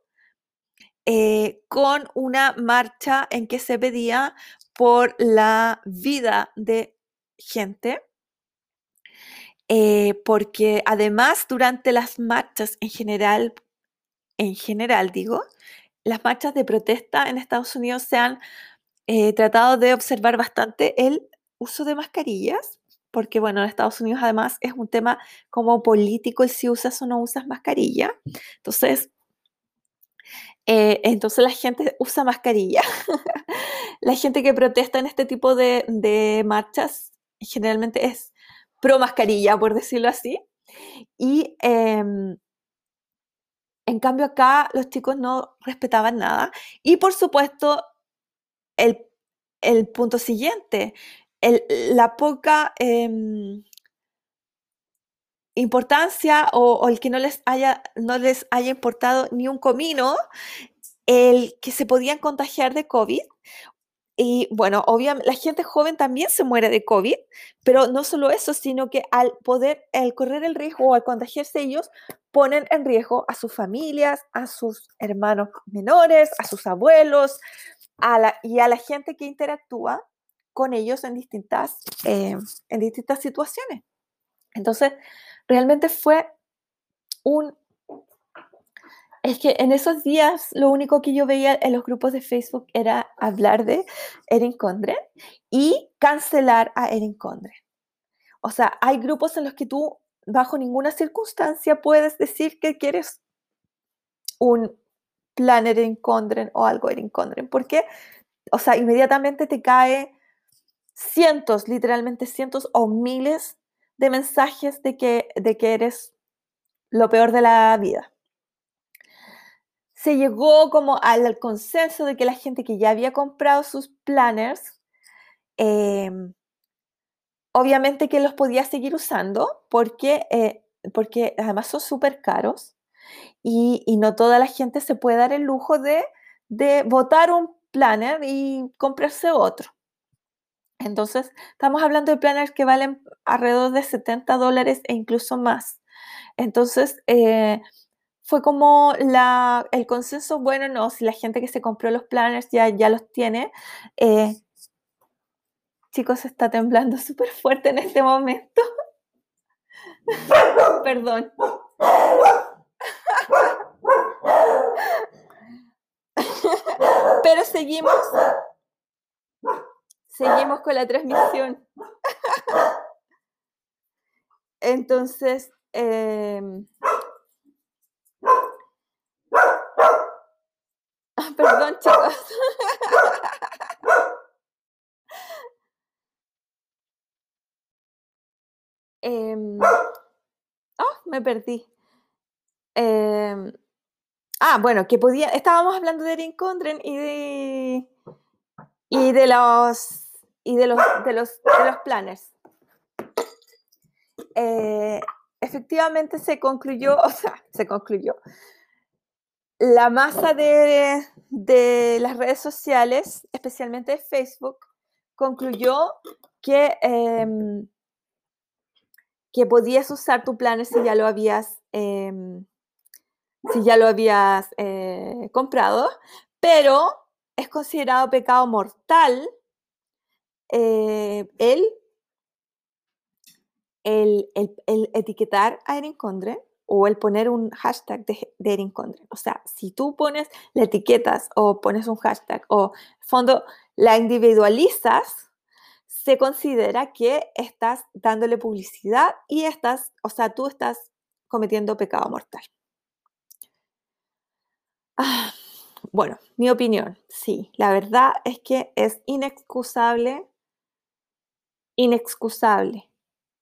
eh, con una marcha en que se pedía por la vida de gente, eh, porque además durante las marchas en general, en general digo, las marchas de protesta en Estados Unidos se han eh, tratado de observar bastante el uso de mascarillas, porque bueno, en Estados Unidos además es un tema como político el si usas o no usas mascarilla. Entonces, eh, entonces la gente usa mascarilla. la gente que protesta en este tipo de, marchas generalmente es pro mascarilla, por decirlo así. Y em, en cambio acá los chicos no respetaban nada. Y por supuesto, el, punto siguiente, la poca em, importancia o, el que no les, haya, no les haya importado ni un comino el que se podían contagiar de COVID. Y bueno, obviamente la gente joven también se muere de COVID, pero no solo eso, sino que al poder, al correr el riesgo o al contagiarse ellos, ponen en riesgo a sus familias, a sus hermanos menores, a sus abuelos a la, y a la gente que interactúa con ellos en distintas, eh, en distintas situaciones. Entonces, realmente fue un... Es que en esos días lo único que yo veía en los grupos de Facebook era hablar de Erin Condren y cancelar a Erin Condren. O sea, hay grupos en los que tú bajo ninguna circunstancia puedes decir que quieres un plan Erin Condren o algo Erin Condren, porque, o sea, inmediatamente te cae cientos, literalmente cientos o miles de mensajes de que, de que eres lo peor de la vida. Se llegó como al consenso de que la gente que ya había comprado sus planners, em, obviamente que los podía seguir usando porque, eh, porque además son súper caros y, y, no toda la gente se puede dar el lujo de, de votar un planner y comprarse otro. Entonces, estamos hablando de planners que valen alrededor de 70 dólares e incluso más. Entonces, eh, fue como la, el consenso, bueno, no, si la gente que se compró los planners ya, ya los tiene. Eh, chicos, está temblando súper fuerte en este momento. Perdón. Pero seguimos Seguimos con la transmisión. Entonces, em, ah, perdón, chicos. Oh, me perdí. Em, ah, bueno, que podía. Estábamos hablando de Erin Condren y de. y de los y de los, de los, de los planners. Eh, efectivamente se concluyó, o sea, se concluyó. La masa de, de las redes sociales, especialmente Facebook, concluyó que, em, que podías usar tu planner si ya lo habías, em, si ya lo habías eh, comprado, pero es considerado pecado mortal eh, el, el, etiquetar a Erin Condren o el poner un hashtag de, de Erin Condren. O sea, si tú pones, la etiquetas o pones un hashtag o fondo la individualizas, se considera que estás dándole publicidad y estás, o sea, tú estás cometiendo pecado mortal. Ah, bueno, mi opinión, sí, la verdad es que es inexcusable, inexcusable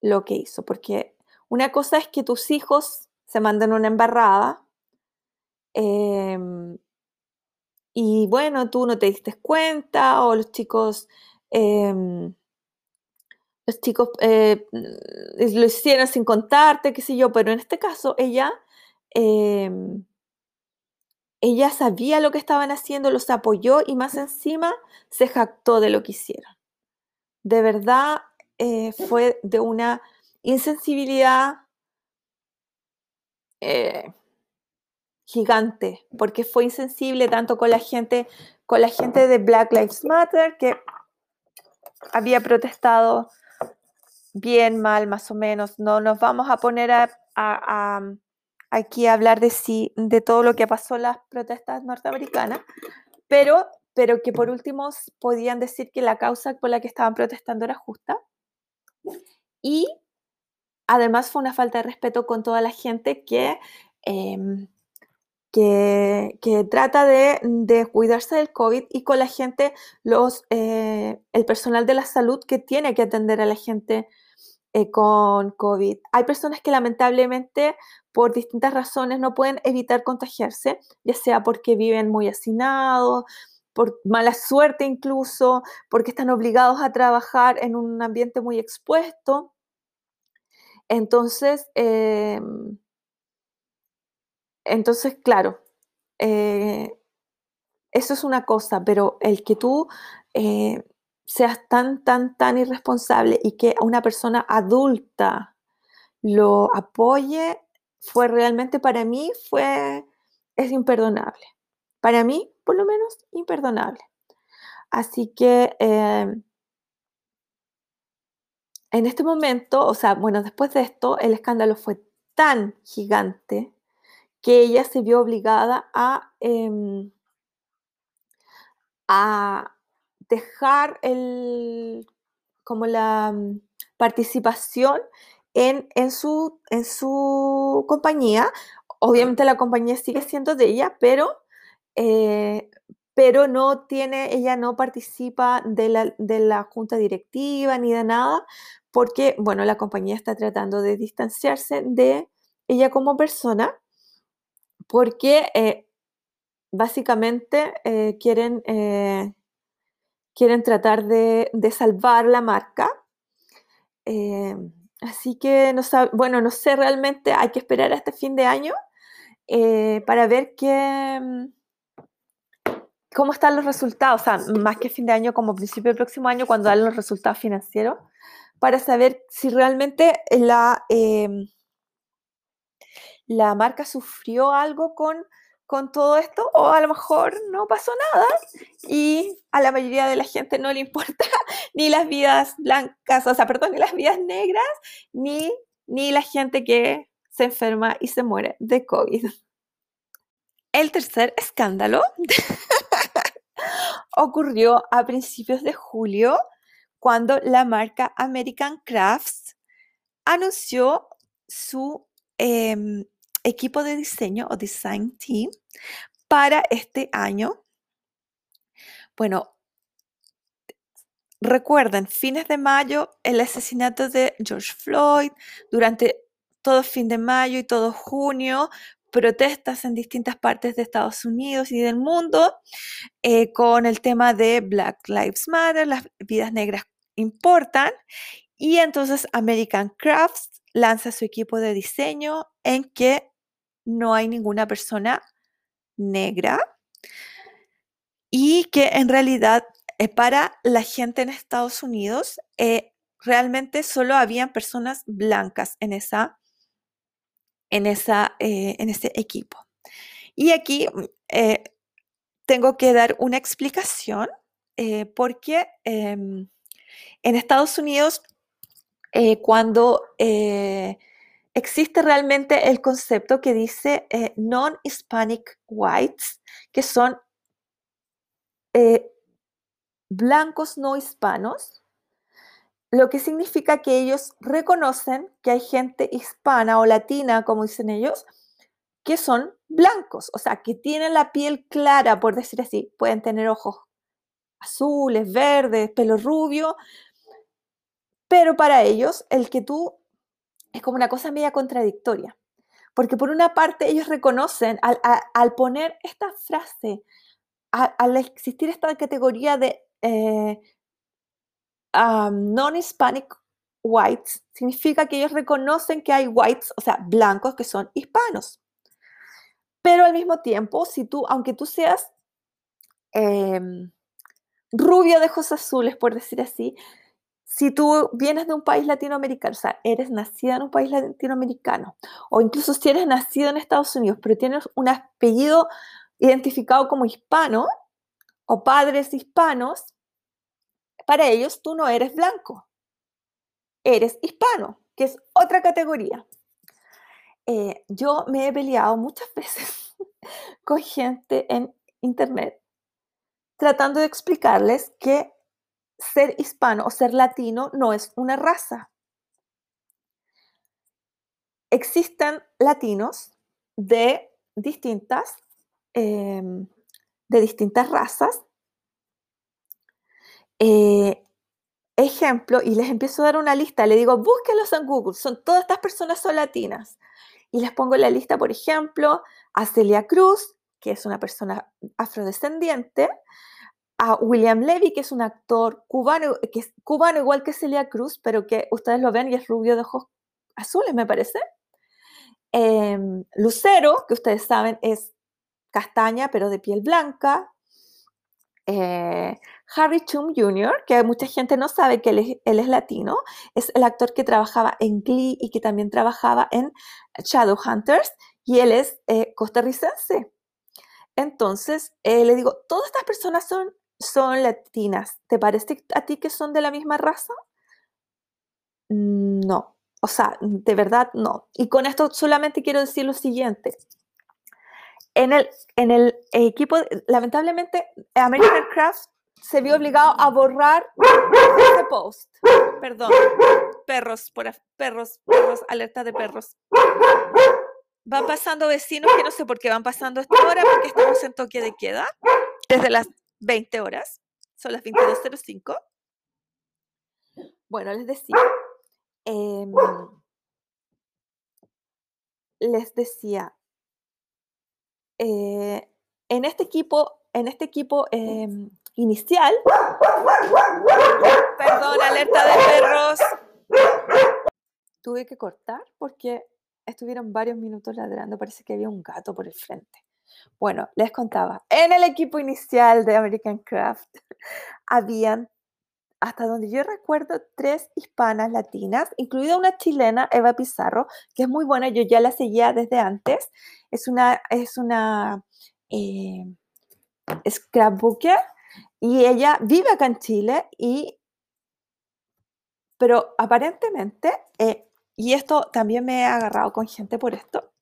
lo que hizo, porque una cosa es que tus hijos se manden una embarrada em, y bueno, tú no te diste cuenta o los chicos, em, los chicos eh, lo hicieron sin contarte, qué sé yo, pero en este caso ella, em, ella sabía lo que estaban haciendo, los apoyó y más encima se jactó de lo que hicieron. De verdad eh, fue de una insensibilidad eh, gigante, porque fue insensible tanto con la gente, con la gente de Black Lives Matter, que había protestado bien, mal, más o menos. No nos vamos a poner a, aquí a hablar de, sí, de todo lo que pasó en las protestas norteamericanas, pero, pero que por último podían decir que la causa por la que estaban protestando era justa. Y además fue una falta de respeto con toda la gente que em, que, trata de, cuidarse del COVID y con la gente, los, eh, el personal de la salud que tiene que atender a la gente eh, con COVID. Hay personas que lamentablemente por distintas razones no pueden evitar contagiarse, ya sea porque viven muy hacinados, por mala suerte incluso, porque están obligados a trabajar en un ambiente muy expuesto. Entonces, em, entonces, claro, eh, eso es una cosa, pero el que tú eh, seas tan, tan, tan irresponsable y que una persona adulta lo apoye, fue realmente para mí, fue, es imperdonable. Para mí, por lo menos, imperdonable. Así que eh, en este momento, o sea, bueno, después de esto, el escándalo fue tan gigante que ella se vio obligada a, em, a dejar el, como la mm, participación en, en, su, en su compañía. Obviamente la compañía sigue siendo de ella, pero, eh, pero no tiene, ella no participa de la, de la junta directiva ni de nada, porque, bueno, la compañía está tratando de distanciarse de ella como persona porque eh, básicamente eh, quieren, eh, quieren tratar de, salvar la marca. así que, no bueno, no sé realmente, hay que esperar hasta fin de año para ver qué, mm, cómo están los resultados, o sea, más que fin de año, como principio del próximo año, cuando dan los resultados financieros, para saber si realmente la la marca sufrió algo con, con todo esto o a lo mejor no pasó nada y a la mayoría de la gente no le importa ni las vidas blancas, o sea, perdón, ni las vidas negras, ni, ni la gente que se enferma y se muere de COVID. El tercer escándalo ocurrió a principios de julio cuando la marca American Crafts anunció su em, equipo de diseño o design team para este año. Bueno, recuerden, fines de mayo, el asesinato de George Floyd, durante todo fin de mayo y todo junio, protestas en distintas partes de Estados Unidos y del mundo eh, con el tema de Black Lives Matter, las vidas negras importan. Y entonces American Crafts lanza su equipo de diseño en que no hay ninguna persona negra y que en realidad eh, para la gente en Estados Unidos eh, realmente solo habían personas blancas en, esa, en, esa, eh, en ese equipo. Y aquí mm, tengo que dar una explicación porque em, en Estados Unidos cuando existe realmente el concepto que dice eh, non-Hispanic whites, que son eh, blancos no hispanos, lo que significa que ellos reconocen que hay gente hispana o latina, como dicen ellos, que son blancos, o sea, que tienen la piel clara, por decir así. Pueden tener ojos azules, verdes, pelo rubio, pero para ellos el que tú es como una cosa media contradictoria. Porque por una parte ellos reconocen, al, poner esta frase, al existir esta categoría de eh, non-Hispanic whites, significa que ellos reconocen que hay whites, o sea, blancos que son hispanos. Pero al mismo tiempo, si tú, aunque tú seas em, rubio de ojos azules, por decir así, si tú vienes de un país latinoamericano, o sea, eres nacida en un país latinoamericano, o incluso si eres nacido en Estados Unidos, pero tienes un apellido identificado como hispano, o padres hispanos, para ellos tú no eres blanco, eres hispano, que es otra categoría. Eh, yo me he peleado muchas veces con gente en internet tratando de explicarles que ser hispano o ser latino no es una raza. Existen latinos de distintas, em, de distintas razas. Eh, ejemplo, y les empiezo a dar una lista, le digo, búsquenlos en Google, son todas estas personas son latinas. Y les pongo la lista, por ejemplo, a Celia Cruz, que es una persona afrodescendiente, a William Levy, que es un actor cubano, que es cubano igual que Celia Cruz, pero que ustedes lo ven y es rubio de ojos azules, me parece. Em, Lucero, que ustedes saben es castaña, pero de piel blanca. Eh, Harry Chum Jr., que mucha gente no sabe que él es, latino, es el actor que trabajaba en Glee y que también trabajaba en Shadowhunters, y él es eh, costarricense. Entonces, eh, le digo, todas estas personas son son latinas. ¿Te parece a ti que son de la misma raza? No. O sea, de verdad no. Y con esto solamente quiero decir lo siguiente. En el, en el equipo, lamentablemente, American Craft se vio obligado a borrar ese post. Perdón. Perros, por, perros, perros, alerta de perros. Van pasando vecinos que no sé por qué van pasando esta hora porque estamos en toque de queda desde las 20 horas, son las 22.05. Bueno, les decía, em, les decía, eh, en este equipo, en este equipo em, inicial, perdón, alerta de perros, tuve que cortar porque estuvieron varios minutos ladrando, parece que había un gato por el frente. Bueno, les contaba, en el equipo inicial de American Craft habían, hasta donde yo recuerdo, tres hispanas latinas, incluida una chilena, Eva Pizarro, que es muy buena, yo ya la seguía desde antes. Es una, es una eh, scrapbooker y ella vive acá en Chile y pero aparentemente, eh, y esto también me he agarrado con gente por esto,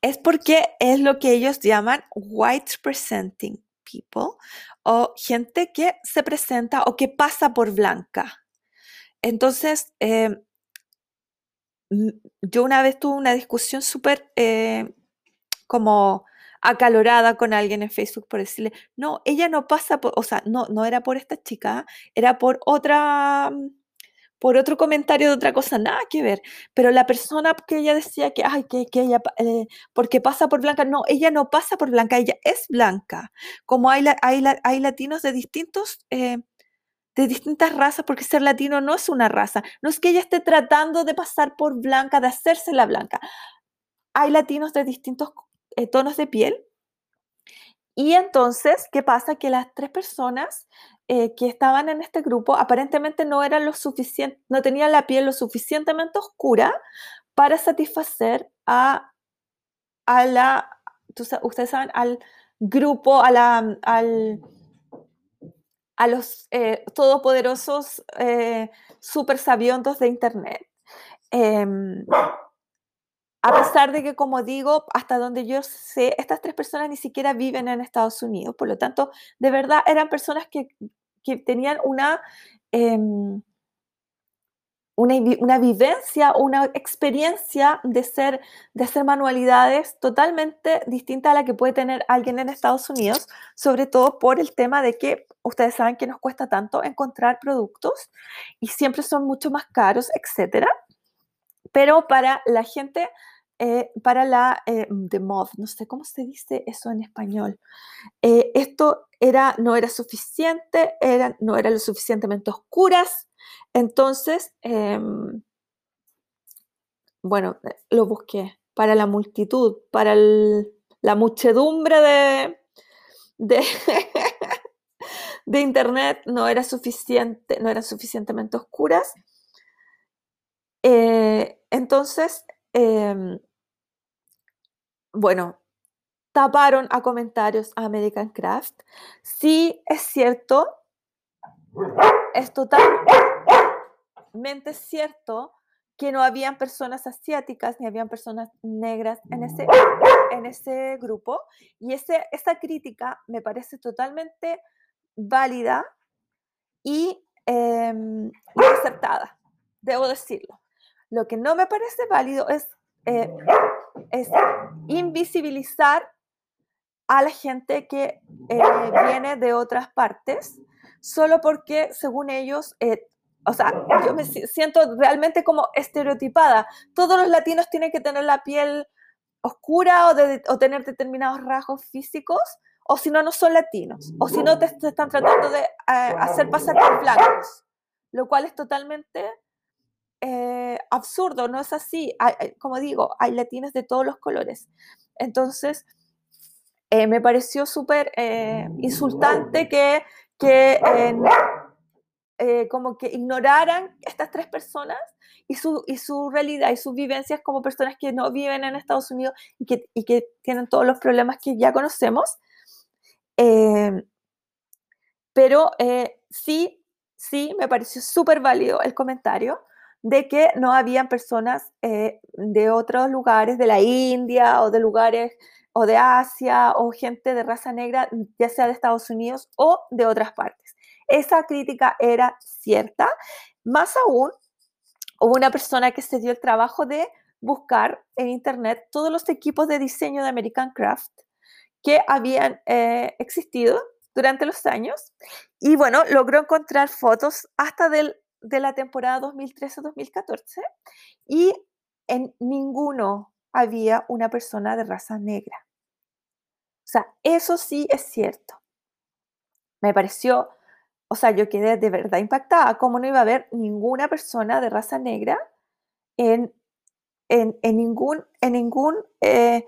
es porque es lo que ellos llaman white presenting people o gente que se presenta o que pasa por blanca. Entonces, em, yo una vez tuve una discusión súper eh, como acalorada con alguien en Facebook por decirle, no, ella no pasa por, o sea, no, no era por esta chica, era por otra por otro comentario de otra cosa, nada que ver. Pero la persona que ella decía que, ay, que, que ella, eh, porque pasa por blanca, no, ella no pasa por blanca, ella es blanca. Como hay, hay, hay latinos de distintos... Eh, de distintas razas, porque ser latino no es una raza. No es que ella esté tratando de pasar por blanca, de hacerse la blanca. Hay latinos de distintos eh, tonos de piel. Y entonces, ¿qué pasa? Que las tres personas eh, que estaban en este grupo aparentemente no eran lo no tenían la piel lo suficientemente oscura para satisfacer a, a la, ustedes saben, al grupo, a la, al, a los eh, todopoderosos eh, super sabiondos de Internet. Em, a pesar de que, como digo, hasta donde yo sé, estas tres personas ni siquiera viven en Estados Unidos. Por lo tanto, de verdad eran personas que que tenían una, em, una, vivencia, una experiencia de, ser, de hacer manualidades totalmente distinta a la que puede tener alguien en Estados Unidos, sobre todo por el tema de que ustedes saben que nos cuesta tanto encontrar productos y siempre son mucho más caros, etc. Pero para la gente, eh, para la eh, de mod, no sé cómo se dice eso en español, eh, esto era, no era suficiente, no era lo suficientemente oscuras, entonces, em, bueno, lo busqué para la multitud, para la muchedumbre de, de, internet no era suficiente, no eran suficientemente oscuras. Entonces, em, bueno, taparon a comentarios a American Craft. Sí, es cierto, es total, mente cierto que no habían personas asiáticas ni habían personas negras en ese, en ese grupo. Y ese, esa crítica me parece totalmente válida y, eh, acertada, debo decirlo. Lo que no me parece válido es, eh, es invisibilizar a la gente que eh, viene de otras partes, solo porque, según ellos, eh, o sea, yo me siento realmente como estereotipada. Todos los latinos tienen que tener la piel oscura o, de, o tener determinados rasgos físicos, o si no, no son latinos, o si no, te, están tratando de eh, hacer pasar por blancos, lo cual es totalmente eh, absurdo, no es así. como digo, hay latinos de todos los colores. Entonces, eh, me pareció súper insultante que, que eh, como que ignoraran estas tres personas y su, y su realidad y sus vivencias como personas que no viven en Estados Unidos y que, y que tienen todos los problemas que ya conocemos. Eh, pero eh, sí, sí, me pareció súper válido el comentario de que no habían personas de otros lugares, de la India o de lugares o de Asia o gente de raza negra, ya sea de Estados Unidos o de otras partes esa crítica era cierta. Más aún, hubo una persona que se dio el trabajo de buscar en Internet todos los equipos de diseño de American Craft que habían eh, existido durante los años. Y bueno, logró encontrar fotos hasta del, de la temporada 2013-2014 y en ninguno había una persona de raza negra. O sea, eso sí es cierto. Me pareció o sea, yo quedé de verdad impactada, cómo no iba a haber ninguna persona de raza negra en, en, ningún, en ningún eh,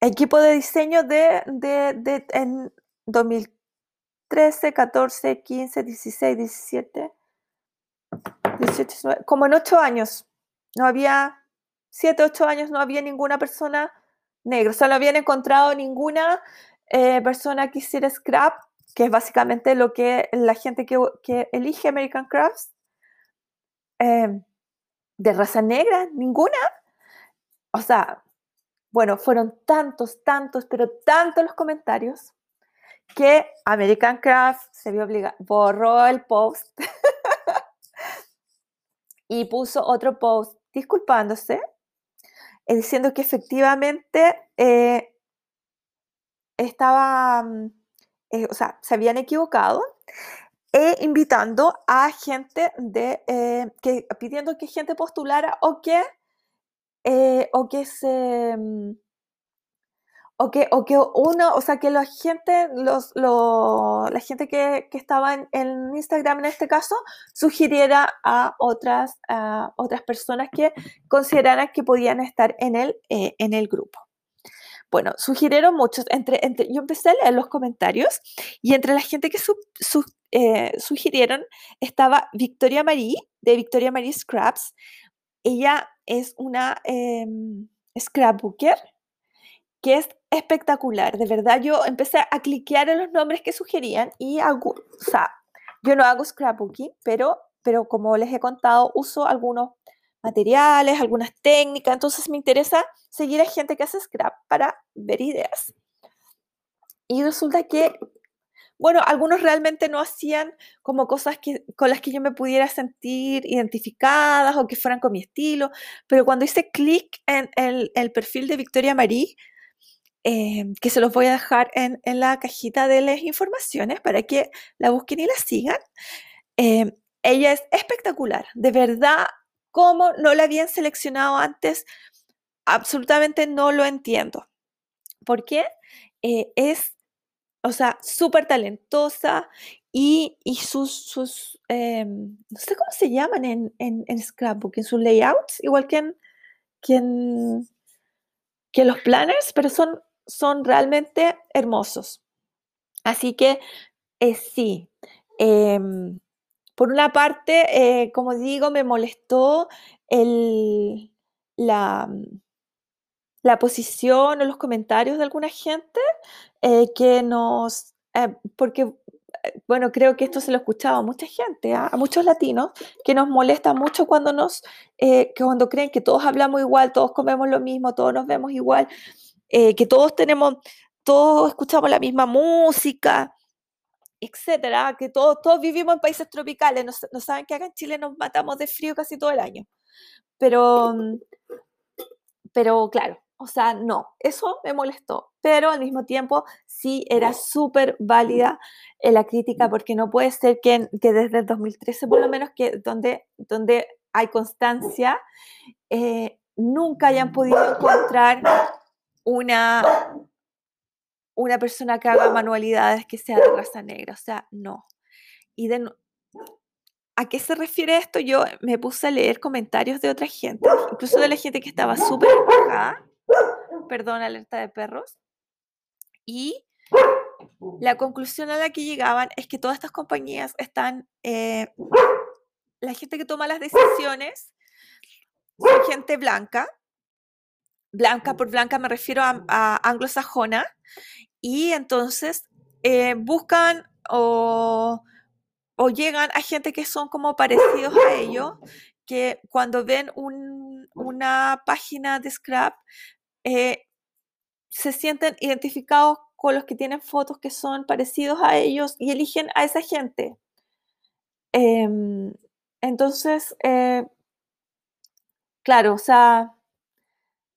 equipo de diseño de, de, en 2013, 14, 15, 16, 17, 18, 19, como en ocho años. No había, siete, ocho años, no había ninguna persona negra. O sea, habían encontrado ninguna eh, persona que hiciera scrap que es básicamente lo que la gente que, elige American Crafts, em, de raza negra, ninguna. O sea, bueno, fueron tantos, tantos, pero tantos los comentarios que American Craft se vio obligado, borró el post y puso otro post disculpándose, eh, diciendo que efectivamente eh, estaba mm, eh, o sea, se habían equivocado, e invitando a gente de, que, pidiendo que gente postulara o que, o que se, mm, o que, o que uno, o sea, que la gente, los, la gente que, que estaba en, en, Instagram en este caso, sugiriera a otras, a otras personas que consideraran que podían estar en el, en el grupo. Bueno, sugirieron muchos, entre, entre, yo empecé a leer los comentarios y entre la gente que eh, sugirieron estaba Victoria Marie, de Victoria Marie Scraps. Ella es una em, scrapbooker que es espectacular, de verdad. Yo empecé a cliquear en los nombres que sugerían y hago, o sea, yo no hago scrapbooking, pero, pero como les he contado, uso algunos materiales, algunas técnicas, entonces me interesa seguir a gente que hace scrap para ver ideas. Y resulta que bueno, algunos realmente no hacían como cosas que, con las que yo me pudiera sentir identificadas o que fueran con mi estilo, pero cuando hice clic en el, perfil de Victoria Marí, eh, que se los voy a dejar en, la cajita de las informaciones para que la busquen y la sigan, eh, ella es espectacular, de verdad, como no la habían seleccionado antes, absolutamente no lo entiendo. ¿Por qué? Eh, es, o sea, súper talentosa y, sus, sus em, no sé cómo se llaman en, en, Scrapbook, en sus layouts, igual que en, que los planners, pero son, son realmente hermosos. Así que eh, sí, em, por una parte, eh, como digo, me molestó el, la, la posición o los comentarios de alguna gente eh, que nos, eh, porque, bueno, creo que esto se lo escuchaba a mucha gente, ¿ah? a muchos latinos, que nos molesta mucho cuando nos, que cuando creen que todos hablamos igual, todos comemos lo mismo, todos nos vemos igual, que todos tenemos, todos escuchamos la misma música, etcétera, que todos, todos vivimos en países tropicales, no, saben que acá en Chile nos matamos de frío casi todo el año. Pero, pero claro, o sea, no, eso me molestó, pero al mismo tiempo sí era súper válida eh, la crítica porque no puede ser que, desde el 2013, por lo menos, que donde, donde hay constancia, eh, nunca hayan podido encontrar una, una persona que haga manualidades que sea de raza negra, o sea, no. Y de, ¿A qué se refiere esto? Yo me puse a leer comentarios de otra gente, incluso de la gente que estaba súper enojada perdón, alerta de perros. Y la conclusión a la que llegaban es que todas estas compañías están, eh, la gente que toma las decisiones son gente blanca. Blanca por blanca me refiero a, anglosajona. Y entonces eh, buscan o, o, llegan a gente que son como parecidos a ellos, que cuando ven una página de scrap eh, se sienten identificados con los que tienen fotos que son parecidos a ellos y eligen a esa gente. Em, entonces, eh, claro, o sea,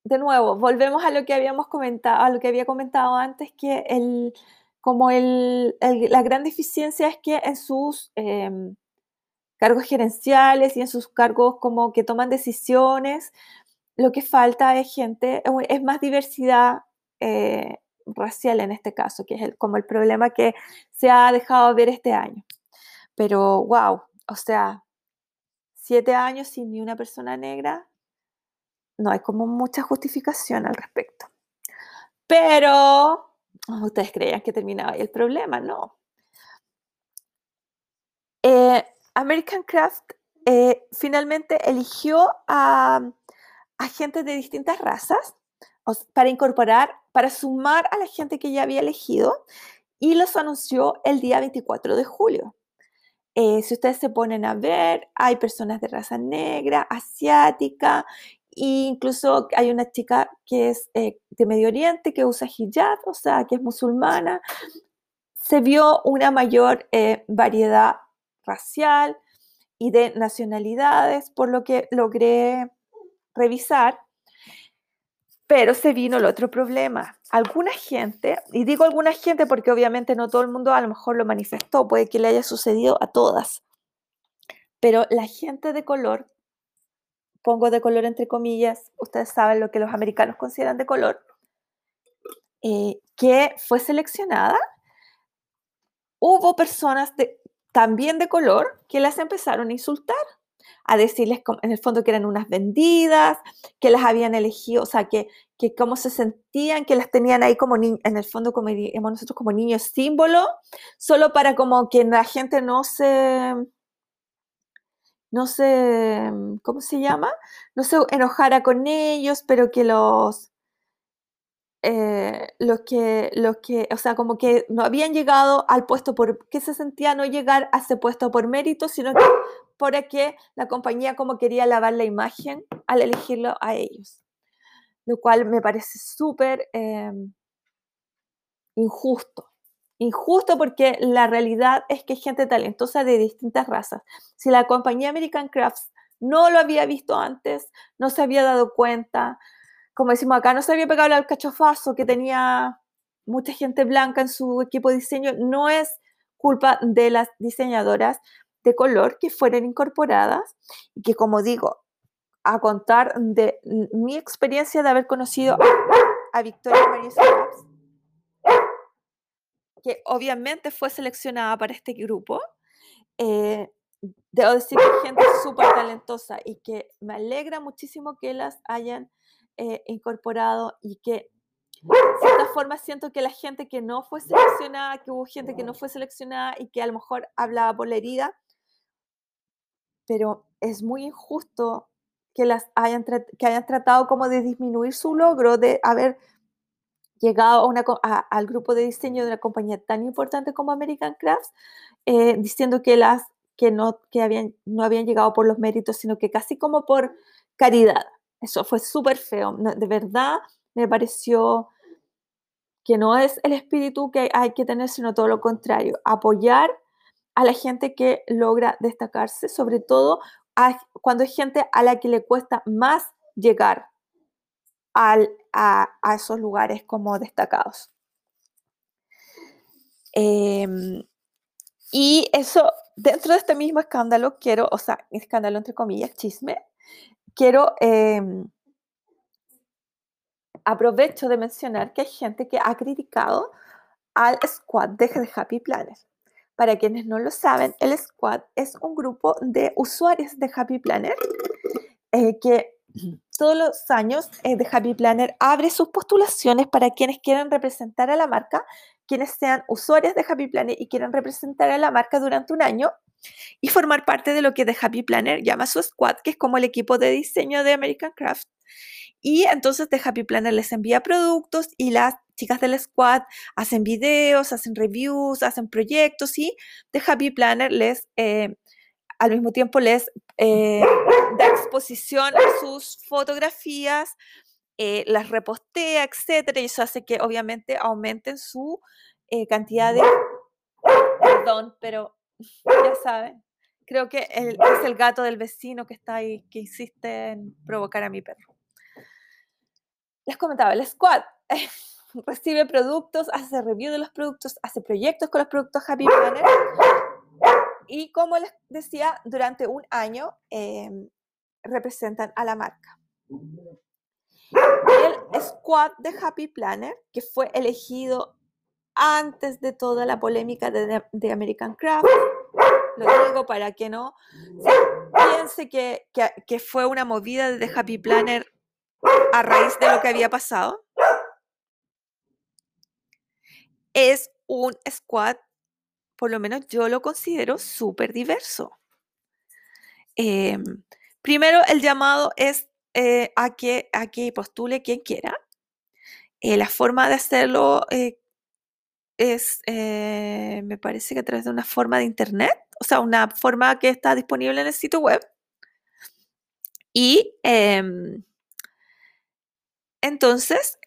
de nuevo, volvemos a lo que habíamos comentado, a lo que había comentado antes, que el, como el, la gran deficiencia es que en sus em, cargos gerenciales y en sus cargos como que toman decisiones, lo que falta es gente, es más diversidad eh, racial en este caso, que es como el problema que se ha dejado ver este año. Pero, wow, o sea, siete años sin ni una persona negra, no hay como mucha justificación al respecto. Pero, ustedes creían que terminaba ahí el problema, no. Eh, American Craft eh, finalmente eligió a a gente de distintas razas para incorporar, para sumar a la gente que ya había elegido y los anunció el día 24 de julio. Eh, si ustedes se ponen a ver, hay personas de raza negra, asiática, incluso hay una chica que es eh, de Medio Oriente que usa hijab, o sea, que es musulmana. Se vio una mayor eh, variedad racial y de nacionalidades, por lo que logré revisar, pero se vino el otro problema. Alguna gente, y digo alguna gente porque obviamente no todo el mundo a lo mejor lo manifestó, puede que le haya sucedido a todas, pero la gente de color, pongo de color entre comillas, ustedes saben lo que los americanos consideran de color, eh, que fue seleccionada, hubo personas de, también de color que las empezaron a insultar a decirles en el fondo que eran unas vendidas, que las habían elegido, o sea, que, que cómo se sentían, que las tenían ahí como en el fondo como nosotros como niños símbolo, solo para como que la gente no se no se, ¿cómo se llama? No se enojara con ellos, pero que los, eh, los que, los que, o sea, como que no habían llegado al puesto por, que se sentía no llegar a ese puesto por mérito, sino que porque la compañía como quería lavar la imagen al elegirlo a ellos, lo cual me parece súper em, injusto. Injusto porque la realidad es que hay gente talentosa de distintas razas. Si la compañía American Crafts no lo había visto antes, no se había dado cuenta, como decimos acá, no se había pegado al cachofazo que tenía mucha gente blanca en su equipo de diseño, no es culpa de las diseñadoras de color que fueron incorporadas y que, como digo, a contar de mi experiencia de haber conocido a, Victoria María que obviamente fue seleccionada para este grupo. Eh, debo decir que gente súper talentosa y que me alegra muchísimo que las hayan eh, incorporado y que de cierta forma siento que la gente que no fue seleccionada, que hubo gente que no fue seleccionada y que a lo mejor hablaba por la herida, pero es muy injusto que las hayan, que hayan tratado como de disminuir su logro de haber llegado a al grupo de diseño de una compañía tan importante como American Crafts, eh, diciendo que las que no, que habían, no habían llegado por los méritos, sino que casi como por caridad. Eso fue súper feo. de verdad me pareció que no es el espíritu que hay que tener, sino todo lo contrario, apoyar a la gente que logra destacarse, sobre todo cuando hay gente a la que le cuesta más llegar al, a, esos lugares como destacados. Em, y eso, dentro de este mismo escándalo, quiero, o sea, escándalo entre comillas, chisme, quiero em, aprovecho de mencionar que hay gente que ha criticado al squad de Happy Planner. Para quienes no lo saben, el squad es un grupo de usuarios de Happy Planner eh, que todos los años eh, The Happy Planner abre sus postulaciones para quienes quieran representar a la marca, quienes sean usuarios de Happy Planner y quieran representar a la marca durante un año y formar parte de lo que The Happy Planner llama su squad, que es como el equipo de diseño de American Craft. Y entonces The Happy Planner les envía productos y las chicas del squad hacen videos, hacen reviews, hacen proyectos y The Happy Planner les, eh, al mismo tiempo les eh, da exposición a sus fotografías, eh, las repostea, etcétera, y eso hace que obviamente aumenten su cantidad de... Perdón, pero ya saben, creo que es el gato del vecino que está ahí, que insiste en provocar a mi perro les comentaba, el squad recibe productos, hace review de los productos, hace proyectos con los productos Happy Planner. Y como les decía, durante un año em, representan a la marca. El squad de Happy Planner, que fue elegido antes de toda la polémica de, American Craft, lo digo para que no piense que, que, que, fue una movida de Happy Planner a raíz de lo que había pasado, es un squad, por lo menos yo lo considero súper diverso. Em, primero, el llamado es eh, a, que, a que postule quien quiera. Eh, la forma de hacerlo eh, es, me parece que a través de una forma de internet, o sea, una forma que está disponible en el sitio web. Y em, entonces,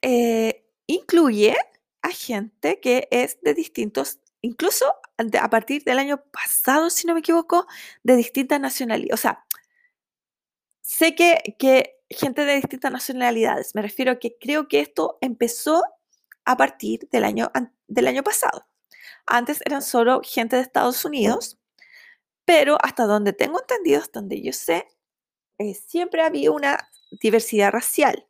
incluye a gente que es de distintos, incluso a partir del año pasado, si no me equivoco, de distintas nacionalidades. O sea, sé que, que gente de distintas nacionalidades, me refiero a que creo que esto empezó a partir del año, del año pasado. Antes eran solo gente de Estados Unidos, pero hasta donde tengo entendido, hasta donde yo sé, eh, siempre había una diversidad racial.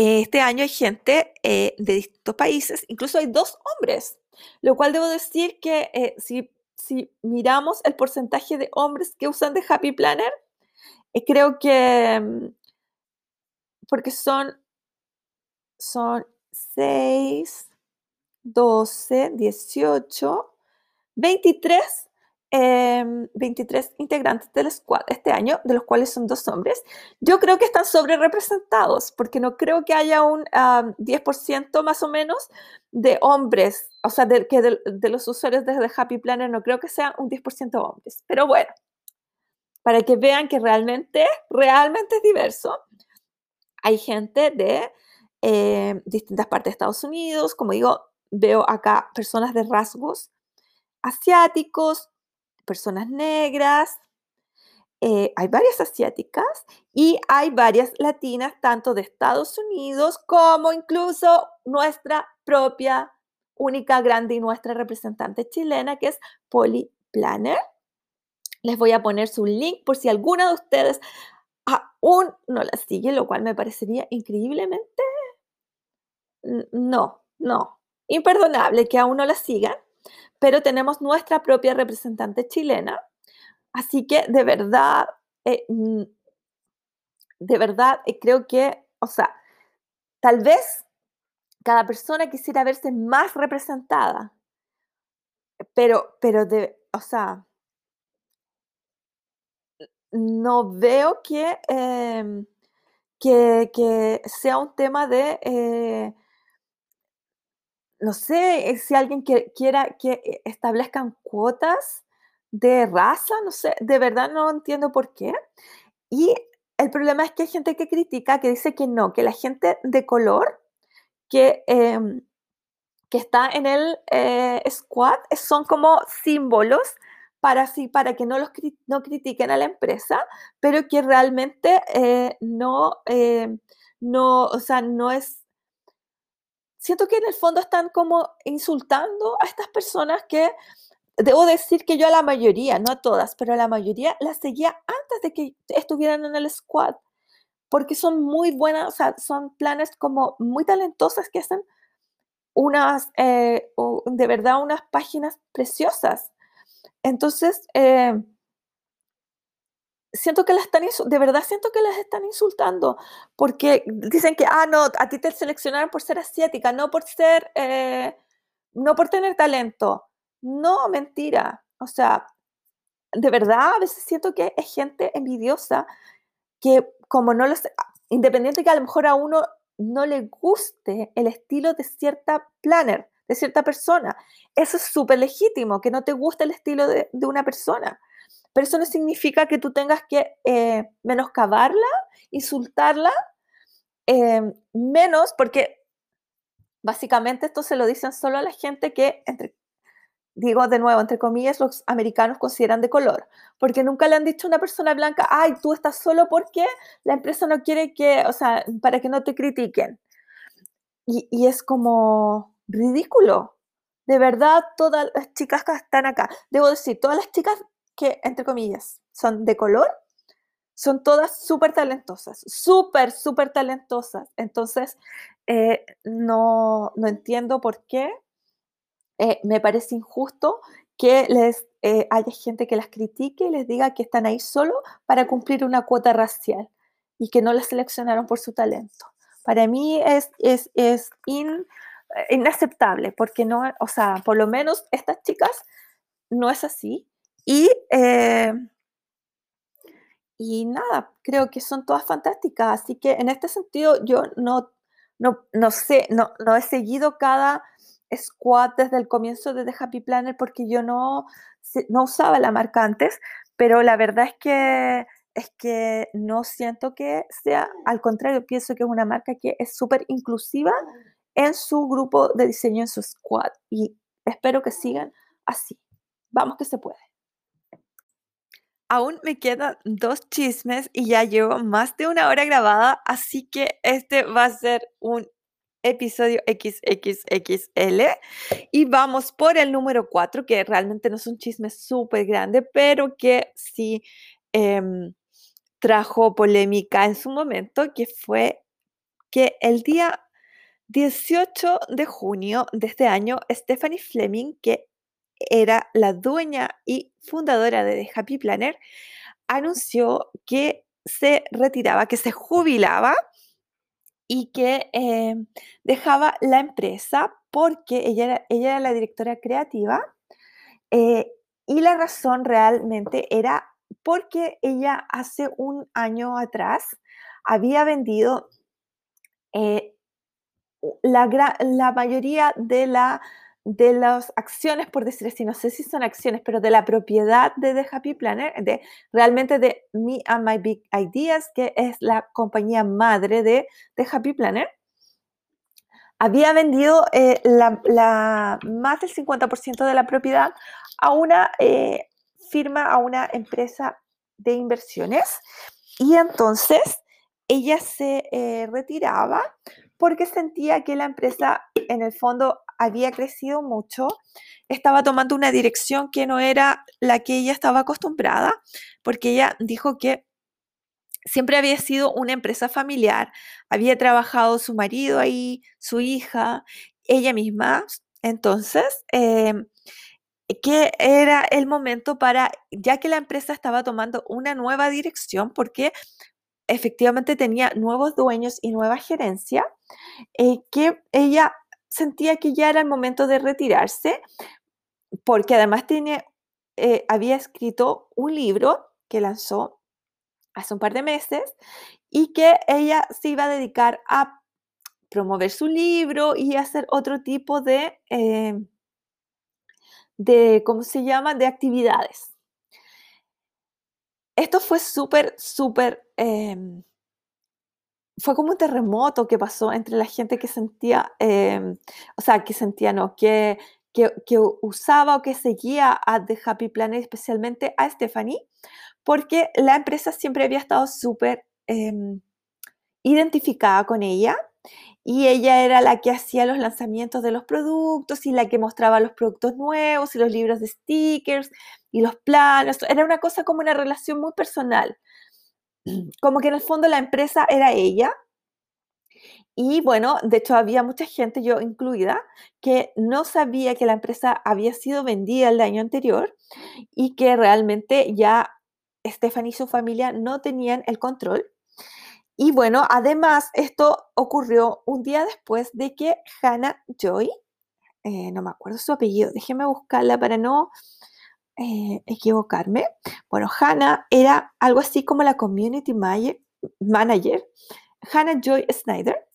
Este año hay gente eh, de distintos países, incluso hay dos hombres, lo cual debo decir que eh, si, si, miramos el porcentaje de hombres que usan de Happy Planner, eh, creo que, mm, porque son, son 6, 12, 18, 23 23 em, integrantes del squad este año, de los cuales son dos hombres. Yo creo que están sobre representados, porque no creo que haya un 10% más o menos de hombres, o sea, de, que de, los usuarios de Happy Planner no creo que sean un 10% hombres. Pero bueno, para que vean que realmente, realmente es diverso, hay gente de em, distintas partes de Estados Unidos, como digo, veo acá personas de rasgos asiáticos, personas negras, eh, hay varias asiáticas y hay varias latinas, tanto de Estados Unidos como incluso nuestra propia única, grande y nuestra representante chilena, que es Polly Planner. Les voy a poner su link por si alguna de ustedes aún no la sigue, lo cual me parecería increíblemente... No, no, imperdonable que aún no la sigan, pero tenemos nuestra propia representante chilena. Así que de verdad, eh, mm, de verdad eh, creo que, o sea, tal vez cada persona quisiera verse más representada, pero, pero de, o sea, no veo que, em, que, sea un tema de, eh, no sé, si alguien quiera que establezcan cuotas de raza, no sé, de verdad no entiendo por qué. Y el problema es que hay gente que critica, que dice que no, que la gente de color que, em, que está en el eh, squad son como símbolos para, para que no los no critiquen a la empresa, pero que realmente eh, no, eh, no, o sea, no es... Siento que en el fondo están como insultando a estas personas que, debo decir que yo a la mayoría, no a todas, pero a la mayoría las seguía antes de que estuvieran en el squad, porque son muy buenas, o sea, son planes como muy talentosas que hacen unas, eh, de verdad, unas páginas preciosas. Entonces, eh, siento que las están, de verdad siento que las están insultando, porque dicen que, ah, no, a ti te seleccionaron por ser asiática, no por ser, eh, no por tener talento. No, mentira. O sea, de verdad a veces siento que es gente envidiosa que como no los, independiente que a lo mejor a uno no le guste el estilo de cierta planner, de cierta persona. Eso es súper legítimo, que no te guste el estilo de, una persona. Pero eso no significa que tú tengas que eh, menoscabarla, insultarla, em, menos porque básicamente esto se lo dicen solo a la gente que, digo de nuevo, entre comillas, los americanos consideran de color, porque nunca le han dicho a una persona blanca, ay, tú estás solo porque la empresa no quiere que, o sea, para que no te critiquen. Y, y es como, ridículo. De verdad, todas las chicas que están acá, debo decir, todas las chicas que, entre comillas, son de color, son todas súper talentosas, súper, súper talentosas. Entonces, eh, no, no, entiendo por qué eh, me parece injusto que les eh, haya gente que las critique y les diga que están ahí solo para cumplir una cuota racial y que no las seleccionaron por su talento. Para mí es, es, es in, inaceptable, porque no, o sea, por lo menos estas chicas no es así. Y, eh, y nada, creo que son todas fantásticas. Así que en este sentido yo no, no, no sé, no, no he seguido cada squad desde el comienzo de The Happy Planner porque yo no, no usaba la marca antes, pero la verdad es que es que no siento que sea, al contrario, pienso que es una marca que es súper inclusiva en su grupo de diseño, en su squad. Y espero que sigan así. Vamos que se puede. Aún me quedan dos chismes y ya llevo más de una hora grabada, así que este va a ser un episodio XXXL y vamos por el número 4, que realmente no es un chisme súper grande, pero que sí em, trajo polémica en su momento, que fue que el día 18 de junio de este año, Stephanie Fleming, que era la dueña y fundadora de The Happy Planner, anunció que se retiraba, que se jubilaba y que eh, dejaba la empresa porque ella era, ella era la directora creativa eh, y la razón realmente era porque ella hace un año atrás había vendido eh, la, la mayoría de, la, de las acciones, por decir así, no sé si son acciones, pero de la propiedad de The Happy Planner, de realmente de Me and My Big Ideas, que es la compañía madre de The Happy Planner, había vendido eh, la, más del 50% de la propiedad a una eh, firma, a una empresa de inversiones. Y entonces ella se eh, retiraba porque sentía que la empresa en el fondo había crecido mucho, estaba tomando una dirección que no era la que ella estaba acostumbrada, porque ella dijo que siempre había sido una empresa familiar, había trabajado su marido ahí, su hija, ella misma. Entonces, em, que era el momento para, ya que la empresa estaba tomando una nueva dirección, porque efectivamente tenía nuevos dueños y nueva gerencia, eh, que ella sentía que ya era el momento de retirarse, porque además tiene, eh, había escrito un libro que lanzó hace un par de meses y que ella se iba a dedicar a promover su libro y hacer otro tipo de, eh, de ¿cómo se llama?, de actividades. Esto fue súper, súper em, fue como un terremoto que pasó entre la gente que sentía, em, o sea, que sentía, no, que, que, usaba o que seguía a The Happy Planet, especialmente a Stephanie, porque la empresa siempre había estado súper em, identificada con ella y ella era la que hacía los lanzamientos de los productos y la que mostraba los productos nuevos y los libros de stickers y los planes. Era una cosa como una relación muy personal como que en el fondo la empresa era ella. Y bueno, de hecho había mucha gente, yo incluida, que no sabía que la empresa había sido vendida el año anterior y que realmente ya Stephanie y su familia no tenían el control. Y bueno, además esto ocurrió un día después de que Hannah Joy, eh, no me acuerdo su apellido, déjeme buscarla para no eh, equivocarme. Bueno, Hannah era algo así como la community manager, Hannah Joy Snyder.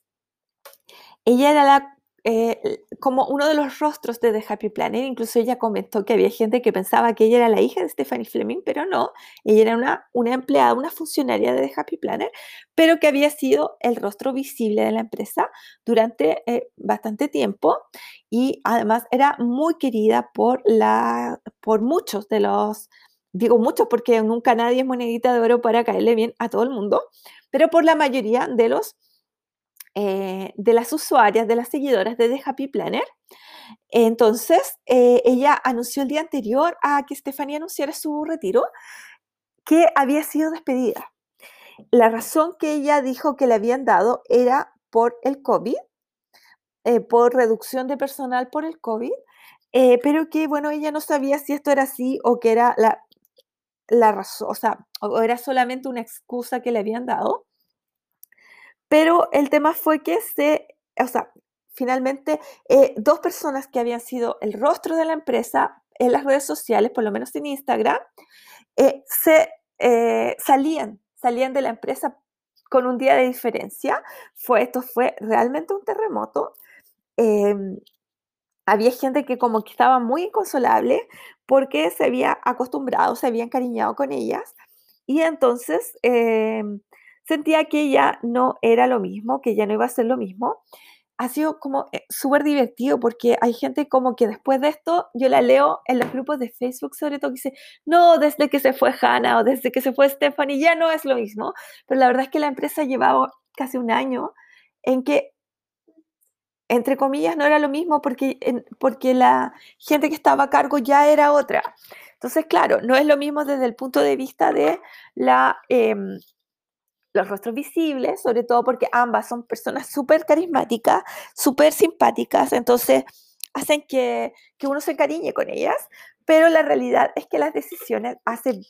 Ella era la eh, como uno de los rostros de The Happy Planner. Incluso ella comentó que había gente que pensaba que ella era la hija de Stephanie Fleming, pero no, ella era una, una empleada, una funcionaria de The Happy Planner, pero que había sido el rostro visible de la empresa durante eh, bastante tiempo y además era muy querida por, la, por muchos de los, digo muchos porque nunca nadie es monedita de oro para caerle bien a todo el mundo, pero por la mayoría de los eh, de las usuarias, de las seguidoras de The Happy Planner. Entonces, eh, ella anunció el día anterior a que Stephanie anunciara su retiro que había sido despedida. La razón que ella dijo que le habían dado era por el COVID, eh, por reducción de personal por el COVID, pero que, bueno, ella no sabía si esto era así o que era la, razón, o era solamente una excusa que le habían dado. Pero el tema fue que se, o sea, finalmente eh, dos personas que habían sido el rostro de la empresa en las redes sociales, por lo menos en Instagram, eh, se eh, salían, salían de la empresa con un día de diferencia. Fue, esto fue realmente un terremoto. Em, había gente que como que estaba muy inconsolable porque se había acostumbrado, se había encariñado con ellas. Y entonces em, sentía que ya no era lo mismo, que ya no iba a ser lo mismo. Ha sido como eh, súper divertido porque hay gente como que después de esto, yo la leo en los grupos de Facebook sobre todo, que dice, no, desde que se fue Hannah o desde que se fue Stephanie ya no es lo mismo. Pero la verdad es que la empresa llevaba casi un año en que entre comillas, no era lo mismo porque, porque la gente que estaba a cargo ya era otra. Entonces, claro, no es lo mismo desde el punto de vista de la, em, los rostros visibles, sobre todo porque ambas son personas súper carismáticas, súper simpáticas, entonces hacen que, que, uno se encariñe con ellas, pero la realidad es que las decisiones hace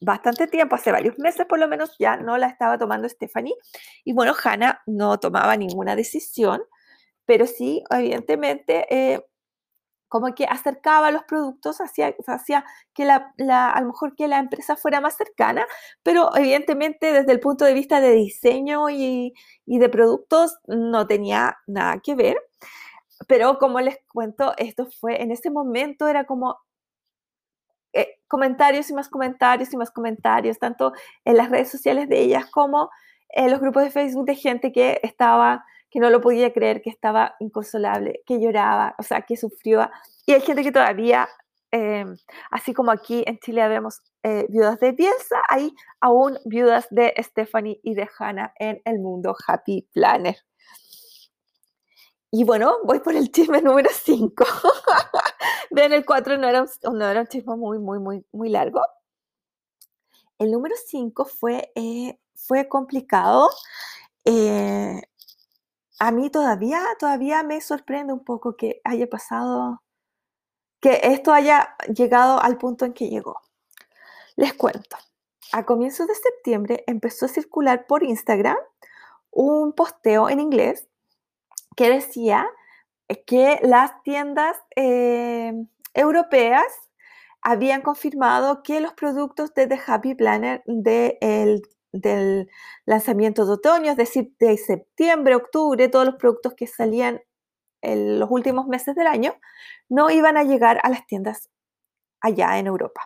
bastante tiempo, hace varios meses por lo menos, ya no la estaba tomando Stephanie, y bueno, Hannah no tomaba ninguna decisión, pero sí, evidentemente, eh, como que acercaba los productos hacia, hacia que la, a lo mejor que la empresa fuera más cercana, pero evidentemente desde el punto de vista de diseño y, y de productos no tenía nada que ver. Pero como les cuento, esto fue, en ese momento era como eh, comentarios y más comentarios y más comentarios, tanto en las redes sociales de ellas como en los grupos de Facebook de gente que estaba que no lo podía creer, que estaba inconsolable, que lloraba, o sea, que sufrió. Y hay gente que todavía, eh, así como aquí en Chile vemos eh, viudas de Bielsa, hay aún viudas de Stephanie y de Hannah en el mundo Happy Planner. Y bueno, voy por el chisme número 5. Vean, el 4 no era, un, no era un chisme muy, muy, muy, muy largo. El número 5 fue, eh, fue complicado. Eh, a mí todavía, todavía me sorprende un poco que haya pasado, que esto haya llegado al punto en que llegó. Les cuento. A comienzos de septiembre empezó a circular por Instagram un posteo en inglés que decía que las tiendas eh, europeas habían confirmado que los productos de The Happy Planner del lanzamiento de otoño, es decir, de septiembre, octubre, todos los productos que salían en los últimos meses del año, no iban a llegar a las tiendas allá en Europa.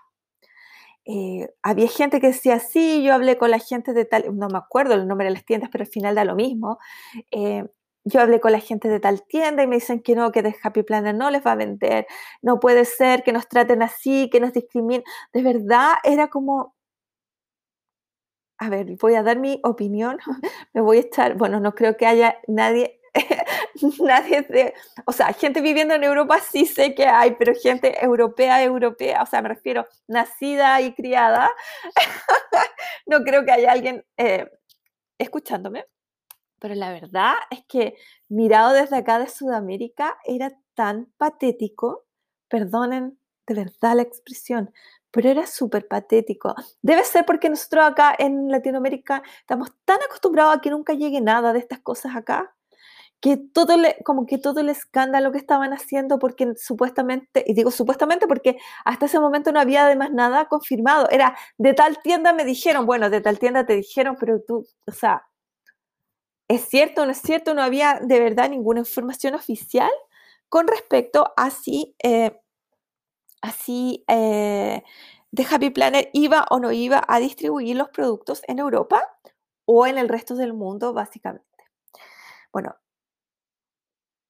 Eh, había gente que decía, sí, yo hablé con la gente de tal, no me acuerdo el nombre de las tiendas, pero al final da lo mismo. Eh, yo hablé con la gente de tal tienda y me dicen que no, que de Happy Planner no les va a vender, no puede ser que nos traten así, que nos discriminen. De verdad era como, a ver, voy a dar mi opinión, me voy a echar, bueno, no creo que haya nadie, nadie de, o sea, gente viviendo en Europa sí sé que hay, pero gente europea, europea, o sea, me refiero nacida y criada, no creo que haya alguien eh, escuchándome pero la verdad es que mirado desde acá de Sudamérica era tan patético, perdonen de verdad la expresión, pero era súper patético. Debe ser porque nosotros acá en Latinoamérica estamos tan acostumbrados a que nunca llegue nada de estas cosas acá, que todo como que todo el escándalo que estaban haciendo, porque supuestamente, y digo supuestamente porque hasta ese momento no había además nada confirmado, era de tal tienda me dijeron, bueno, de tal tienda te dijeron, pero tú, o sea, ¿Es cierto o no es cierto? No había de verdad ninguna información oficial con respecto a si, eh, eh, The Happy Planner iba o no iba a distribuir los productos en Europa o en el resto del mundo, básicamente. Bueno,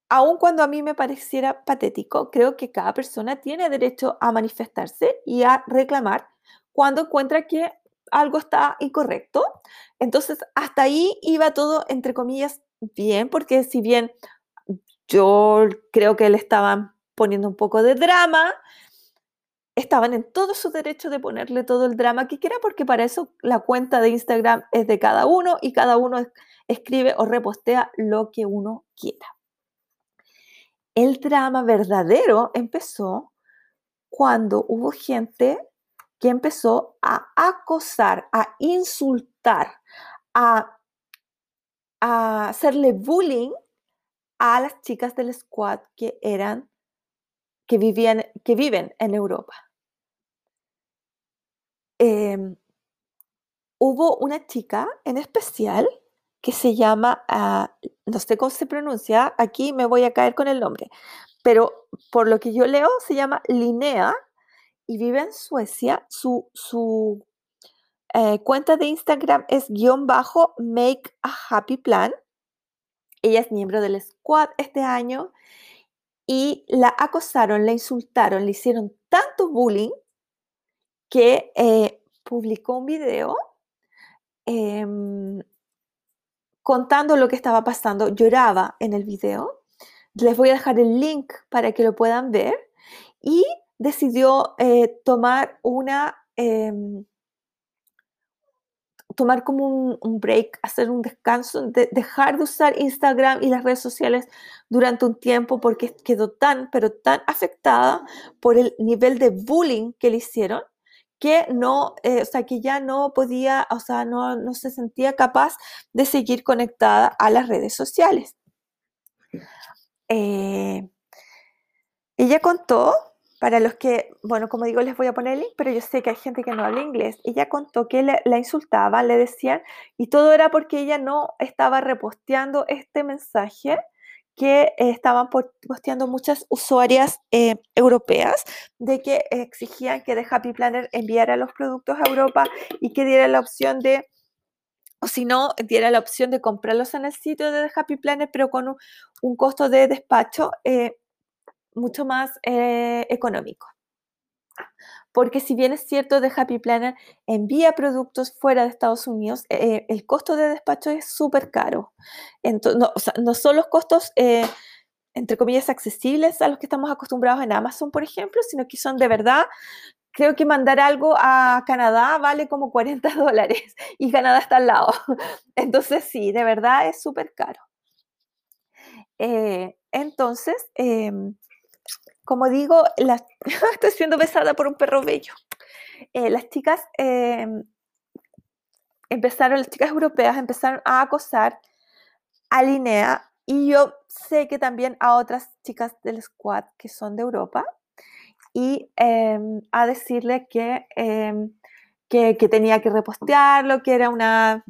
aun cuando a mí me pareciera patético, creo que cada persona tiene derecho a manifestarse y a reclamar cuando encuentra que algo está incorrecto. Entonces, hasta ahí iba todo, entre comillas, bien, porque si bien yo creo que le estaban poniendo un poco de drama, estaban en todo su derecho de ponerle todo el drama que quiera, porque para eso la cuenta de Instagram es de cada uno y cada uno escribe o repostea lo que uno quiera. El drama verdadero empezó cuando hubo gente que empezó a acosar, a insultar, a, hacerle bullying a las chicas del squad que eran, que vivían, que viven en Europa. Em, hubo una chica en especial que se llama, ah, no sé cómo se pronuncia, aquí me voy a caer con el nombre, pero por lo que yo leo se llama Linnea y vive en Suecia. Su, su eh, cuenta de Instagram es guion bajo make a happy plan. Ella es miembro del squad este año y la acosaron, la insultaron, le hicieron tanto bullying que eh, publicó un video em, contando lo que estaba pasando. Lloraba en el video. Les voy a dejar el link para que lo puedan ver. Y decidió eh, tomar una, em, tomar como un, break, hacer un descanso, dejar de usar Instagram y las redes sociales durante un tiempo porque quedó tan, pero tan afectada por el nivel de bullying que le hicieron que no, eh, o sea, que ya no podía, o sea, no, no se sentía capaz de seguir conectada a las redes sociales. Eh, ella contó para los que, bueno, como digo, les voy a poner el link, pero yo sé que hay gente que no habla inglés. Ella contó que la insultaba, le decían, y todo era porque ella no estaba reposteando este mensaje que estaban posteando muchas usuarias eh, europeas de que exigían que The Happy Planner enviara los productos a Europa y que diera la opción de o si no, diera la opción de comprarlos en el sitio de Happy Planner, pero con un, costo de despacho eh, mucho más eh, económico. Porque si bien es cierto de Happy Planner envía productos fuera de Estados Unidos, eh, el costo de despacho es súper caro. no, no, son los costos, entre comillas, accesibles a los que estamos acostumbrados en Amazon, por ejemplo, sino que son de verdad creo que mandar algo a Canadá vale como 40 dólares y Canadá está al lado. Entonces sí, de verdad es súper caro. Eh, entonces, em, como digo, estoy siendo besada por un perro bello. Eh, las chicas em, empezaron, las chicas europeas empezaron a acosar a Linnea y yo sé que también a otras chicas del squad que son de Europa y em, a decirle em, que, que, tenía que repostearlo, que era una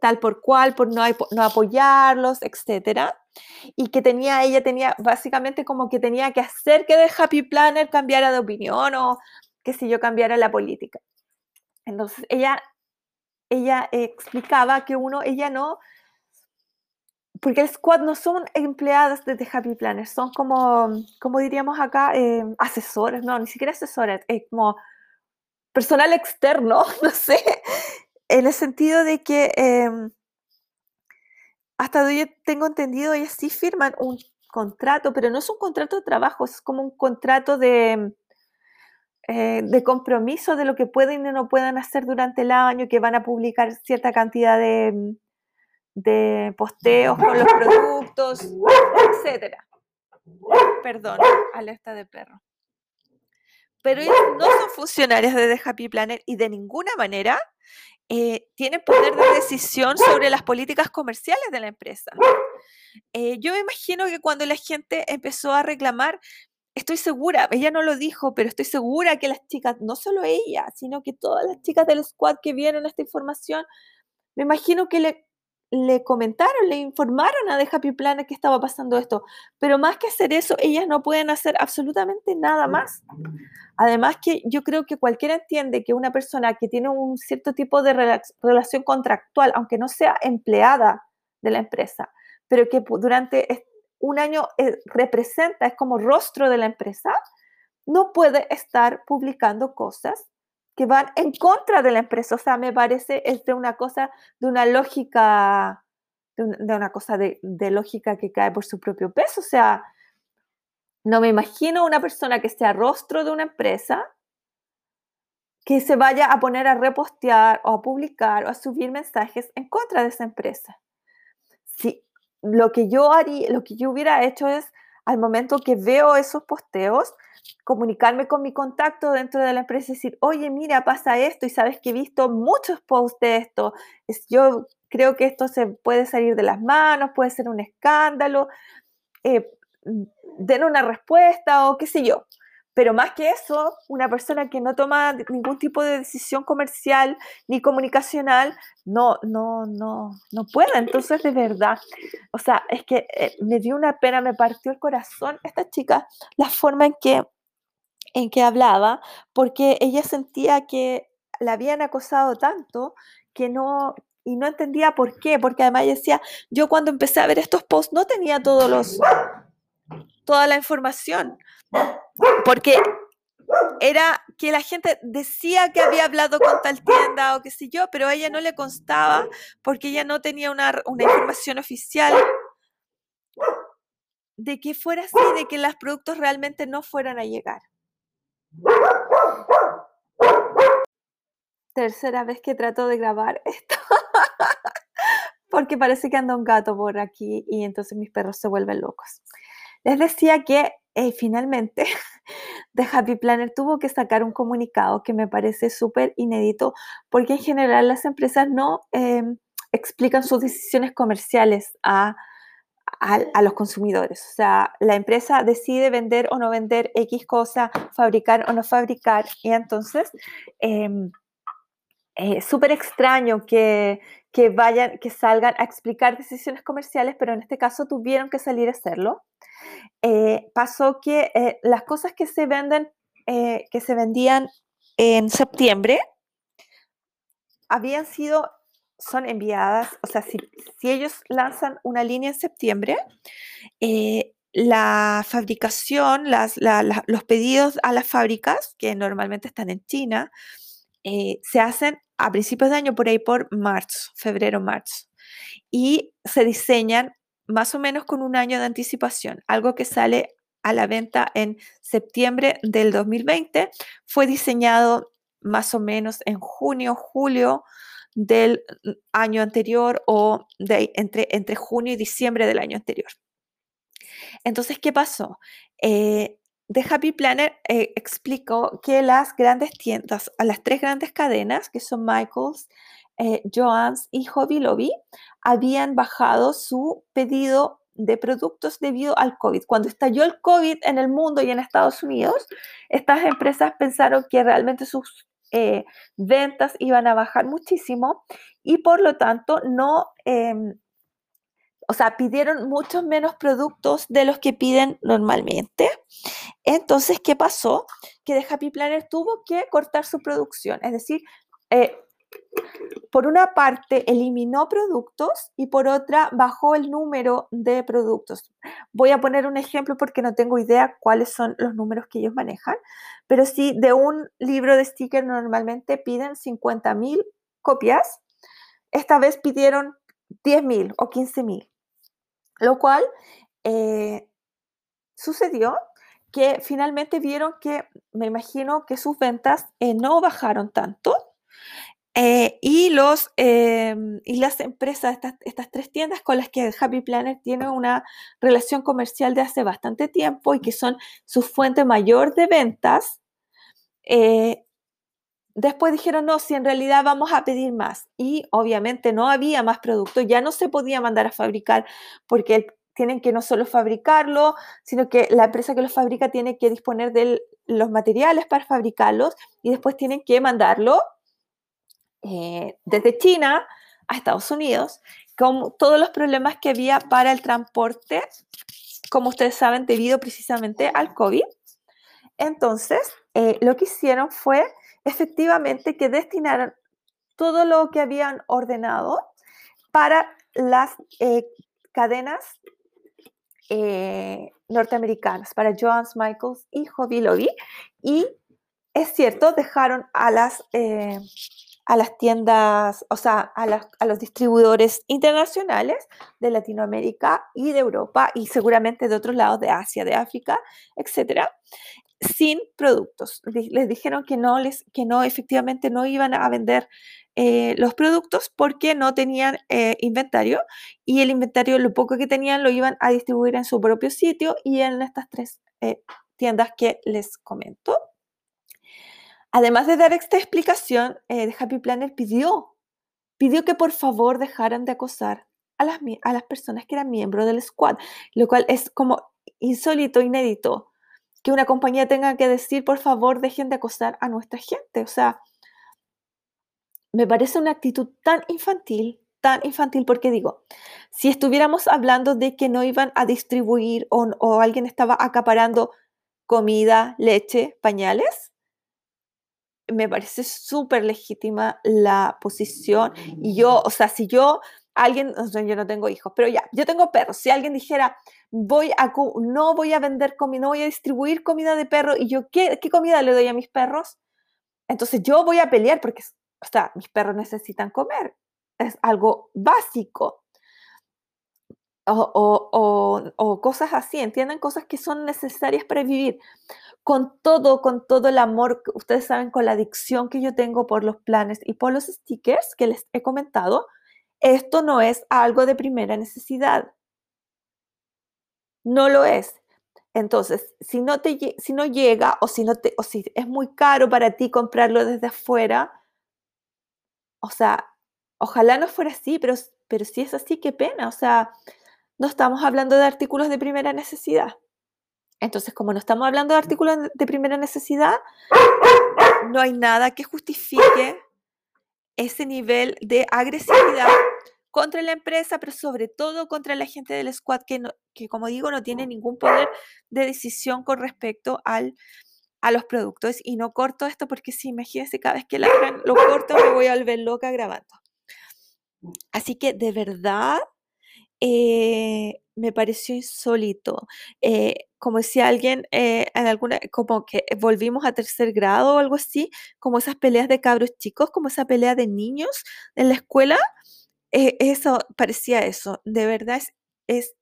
tal por cual, por no, no apoyarlos, etc. Y que tenía, ella tenía básicamente como que tenía que hacer que The Happy Planner cambiara de opinión o que si yo cambiara la política. Entonces ella, ella explicaba que uno, ella no, porque el squad no son empleadas de Happy Planner, son como, como diríamos acá, eh, asesores, no, ni siquiera asesores, es como personal externo, no sé, en el sentido de que em, hasta donde yo tengo entendido, ellas sí firman un contrato, pero no es un contrato de trabajo, es como un contrato de, eh, de compromiso de lo que pueden y no pueden hacer durante el año, que van a publicar cierta cantidad de de posteos con los productos, etcétera. Perdón, alerta de perro. Pero ellos no son funcionarios de The Happy Planner y de ninguna manera eh, tienen poder de decisión sobre las políticas comerciales de la empresa. Eh, yo me imagino que cuando la gente empezó a reclamar, estoy segura, ella no lo dijo, pero estoy segura que las chicas, no solo ella, sino que todas las chicas del squad que vieron esta información, me imagino que le le comentaron, le informaron a The Happy Planet que estaba pasando esto, pero más que hacer eso, ellas no pueden hacer absolutamente nada más. Además que yo creo que cualquiera entiende que una persona que tiene un cierto tipo de relación contractual, aunque no sea empleada de la empresa, pero que durante un año eh, representa, es como rostro de la empresa, no puede estar publicando cosas que van en contra de la empresa. O sea, me parece es de una cosa, de una lógica, de una, cosa de, lógica que cae por su propio peso. O sea, no me imagino una persona que sea rostro de una empresa que se vaya a poner a repostear o a publicar o a subir mensajes en contra de esa empresa. Si lo que yo haría, lo que yo hubiera hecho es al momento que veo esos posteos, comunicarme con mi contacto dentro de la empresa y decir, oye, mira, pasa esto y sabes que he visto muchos posts de esto. Es, yo creo que esto se puede salir de las manos, puede ser un escándalo. Eh, den una respuesta o qué sé yo. Pero más que eso, una persona que no toma ningún tipo de decisión comercial ni comunicacional, no, no, no, no puede. Entonces, de verdad, o sea, es que eh, me dio una pena, me partió el corazón esta chica, la forma en que, en que hablaba, porque ella sentía que la habían acosado tanto que no, y no entendía por qué, porque además decía, yo cuando empecé a ver estos posts no tenía todos los, toda la información porque era que la gente decía que había hablado con tal tienda o qué sé yo, pero a ella no le constaba porque ella no tenía una, información oficial de que fuera así, de que los productos realmente no fueran a llegar. Tercera vez que trato de grabar esto. porque parece que anda un gato por aquí y entonces mis perros se vuelven locos. Les decía que eh, finalmente The Happy Planner tuvo que sacar un comunicado que me parece súper inédito porque en general las empresas no em, explican sus decisiones comerciales a, los consumidores. O sea, la empresa decide vender o no vender X cosa, fabricar o no fabricar y entonces... Em, es súper extraño que, que, vayan, que salgan a explicar decisiones comerciales, pero en este caso tuvieron que salir a hacerlo. Eh, pasó que eh, las cosas que se venden, eh, que se vendían en septiembre, habían sido son enviadas, o sea, si, ellos lanzan una línea en septiembre, eh, la fabricación, los pedidos a las fábricas, que normalmente están en China, eh, se hacen a principios de año, por ahí por marzo, febrero, marzo. Y se diseñan más o menos con un año de anticipación. Algo que sale a la venta en septiembre del 2020 fue diseñado más o menos en junio, julio del año anterior o de, entre, entre junio y diciembre del año anterior. Entonces, ¿qué pasó? Eh, The Happy Planner eh, explicó que las grandes tiendas, a las tres grandes cadenas, que son Michaels, eh, Joann's y Hobby Lobby, habían bajado su pedido de productos debido al COVID. Cuando estalló el COVID en el mundo y en Estados Unidos, estas empresas pensaron que realmente sus eh, ventas iban a bajar muchísimo y por lo tanto no, em, o sea, pidieron muchos menos productos de los que piden normalmente. Entonces, ¿qué pasó? Que The Happy Planner tuvo que cortar su producción, es decir, eh, por una parte eliminó productos y por otra bajó el número de productos. Voy a poner un ejemplo porque no tengo idea cuáles son los números que ellos manejan, pero si de un libro de sticker normalmente piden 50.000 copias, esta vez pidieron 10.000 o 15.000, lo cual eh, sucedió que finalmente vieron que, me imagino que sus ventas eh, no bajaron tanto eh, y, los, y las empresas, estas, estas, tres tiendas con las que Happy Planner tiene una relación comercial de hace bastante tiempo y que son su fuente mayor de ventas, después dijeron, no, si en realidad vamos a pedir más. Y obviamente no había más producto, ya no se podía mandar a fabricar porque tienen que no solo fabricarlo, sino que la empresa que los fabrica tiene que disponer de los materiales para fabricarlos y después tienen que mandarlo eh, desde China a Estados Unidos, con todos los problemas que había para el transporte, como ustedes saben, debido precisamente al COVID. Entonces, eh, lo que hicieron fue efectivamente que destinaron todo lo que habían ordenado para las eh, cadenas norteamericanas, para Jones Michaels y Hobby Lobby. Y es cierto, dejaron a las a las tiendas, o sea, a, los distribuidores internacionales de Latinoamérica y de Europa y seguramente de otros lados de Asia, de África, etcétera, sin productos. Les dijeron que no, les, que no, efectivamente no iban a vender eh, los productos porque no tenían eh, inventario y el inventario, lo poco que tenían, lo iban a distribuir en su propio sitio y en estas tres eh, tiendas que les comento. Además de dar esta explicación, Happy Planner pidió, pidió que por favor dejaran de acosar a las, a las personas que eran miembros del squad, lo cual es como insólito, inédito, que una compañía tenga que decir, por favor, dejen de acosar a nuestra gente. O sea, me parece una actitud tan infantil, tan infantil, porque digo, si estuviéramos hablando de que no iban a distribuir o, o alguien estaba acaparando comida, leche, pañales, me parece súper legítima la posición. Y yo, o sea, si yo, alguien, yo no tengo hijos, pero ya, yo tengo perros. Si alguien dijera, voy a, no voy a vender comida, no voy a distribuir comida de perro, y yo, ¿qué, ¿qué comida le doy a mis perros? Entonces yo voy a pelear porque, o sea, mis perros necesitan comer. Es algo básico. O, o, o, cosas así, entienden cosas que son necesarias para vivir con todo, con todo el amor, ustedes saben, con la adicción que yo tengo por los planes y por los stickers que les he comentado, esto no es algo de primera necesidad. No lo es. Entonces, si no, te, si no llega o si, no te, o si es muy caro para ti comprarlo desde afuera, o sea, ojalá no fuera así, pero, pero si es así, qué pena. O sea, no estamos hablando de artículos de primera necesidad. Entonces, como no estamos hablando de artículos de primera necesidad, no hay nada que justifique ese nivel de agresividad contra la empresa, pero sobre todo contra la gente del squad que, que como digo, no tiene ningún poder de decisión con respecto al, a los productos. Y no corto esto porque si imagínense cada vez que la lo corto me voy a volver loca grabando. Así que de verdad eh, me pareció insólito. Eh, como decía alguien, eh, en alguna, como que volvimos a tercer grado o algo así, como esas peleas de cabros chicos, como esa pelea de niños en la escuela. Eso parecía eso. De verdad es, es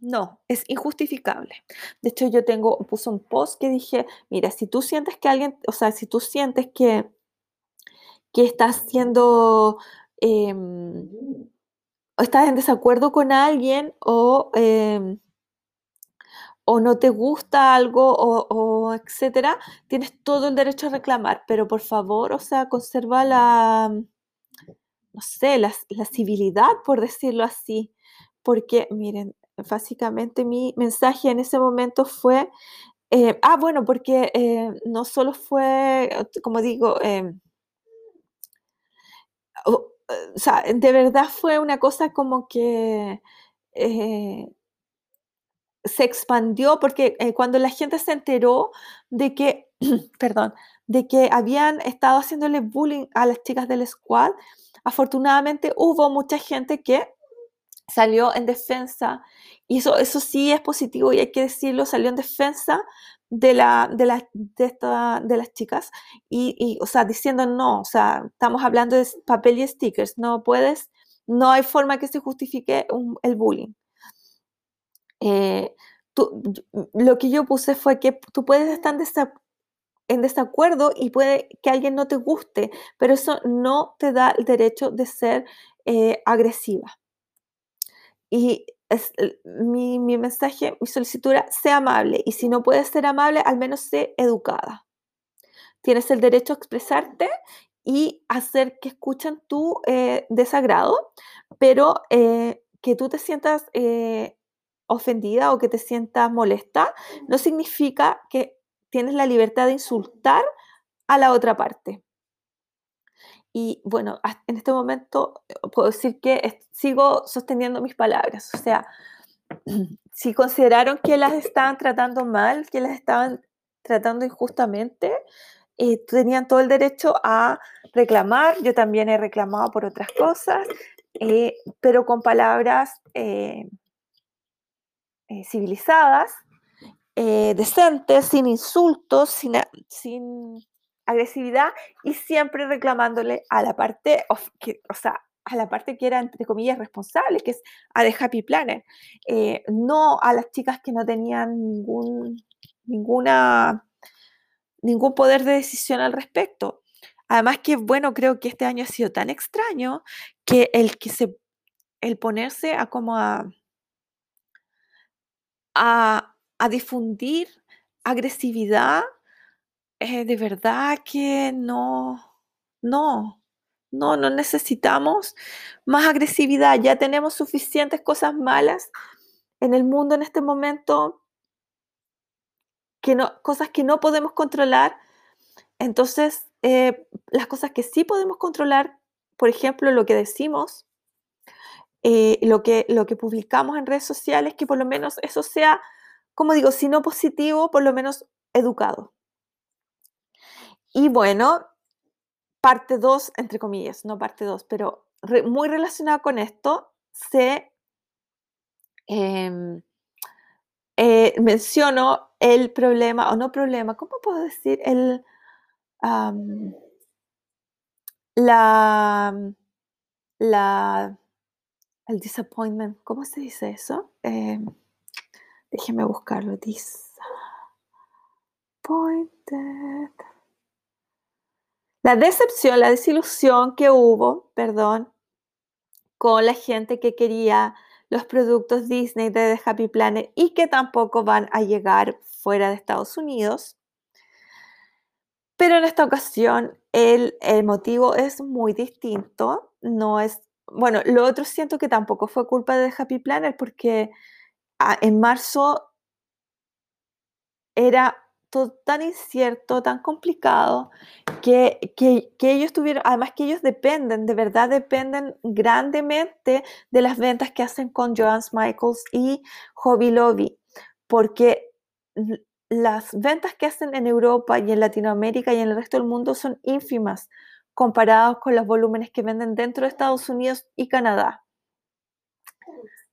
no, es injustificable. De hecho, yo tengo, puse un post que dije, mira, si tú sientes que alguien, o sea, si tú sientes que, que estás siendo, em, estás en desacuerdo con alguien o, em, o no te gusta algo o, etcétera, tienes todo el derecho a reclamar, pero por favor, o sea, conserva la, no sé, la, la civilidad, por decirlo así, porque miren, básicamente mi mensaje en ese momento fue, eh, ah, bueno, porque eh, no solo fue, como digo, em, o, sea, de verdad fue una cosa como que eh, se expandió porque cuando la gente se enteró de que, perdón, de que habían estado haciéndole bullying a las chicas del squad, afortunadamente hubo mucha gente que salió en defensa, y eso, eso sí es positivo y hay que decirlo, salió en defensa de, la, de, la, de, esta, de las chicas, y, o sea, diciendo no, o sea, estamos hablando de papel y stickers, no puedes, no hay forma que se justifique el bullying. Eh, lo que yo puse fue que tú puedes estar en desacuerdo y puede que alguien no te guste, pero eso no te da el derecho de ser eh, agresiva. Y es, mi, mi, mensaje, mi solicitud sea amable. Y si no puedes ser amable, al menos sé educada. Tienes el derecho a expresarte y hacer que escuchen tu eh, desagrado, pero eh, que tú te sientas ofendida o que te sientas molesta, no significa que tienes la libertad de insultar a la otra parte. Y bueno, en este momento eh, puedo decir que sigo sosteniendo mis palabras. O sea, si consideraron que las estaban tratando mal, que las estaban tratando injustamente, eh, tenían todo el derecho a reclamar. Yo también he reclamado por otras cosas, eh, pero con palabras civilizadas, decentes, sin insultos, sin, sin agresividad y siempre reclamándole a la parte, que, o sea, a la parte que era, entre comillas, responsable, que es a The Happy Planner, eh, no a las chicas que no tenían ningún, ninguna, ningún poder de decisión al respecto. Además que, bueno, creo que este año ha sido tan extraño que el que se, el ponerse a como a, a difundir agresividad eh, de verdad que no, no, no, no necesitamos más agresividad. Ya tenemos suficientes cosas malas en el mundo en este momento, que no, cosas que no podemos controlar. Entonces, eh, las cosas que sí podemos controlar, por ejemplo, lo que decimos, eh, lo, que, lo que publicamos en redes sociales, que por lo menos eso sea, como digo, si no positivo, por lo menos educado. Y bueno, parte 2, entre comillas, no parte 2, pero muy relacionada con esto, se em, eh, menciono el problema, o no problema, ¿cómo puedo decir? El, la, la, el disappointment, ¿cómo se dice eso? Eh, déjeme buscarlo, disappointed. La decepción, la desilusión que hubo, perdón, con la gente que quería los productos Disney de The Happy Planet y que tampoco van a llegar fuera de Estados Unidos. Pero en esta ocasión el, motivo es muy distinto. No es, bueno, lo otro siento que tampoco fue culpa de The Happy Planet porque en marzo era tan incierto, tan complicado, que, ellos tuvieron, además que ellos dependen, de verdad dependen grandemente de las ventas que hacen con Joans Michaels y Hobby Lobby, porque las ventas que hacen en Europa y en Latinoamérica y en el resto del mundo son ínfimas comparados con los volúmenes que venden dentro de Estados Unidos y Canadá.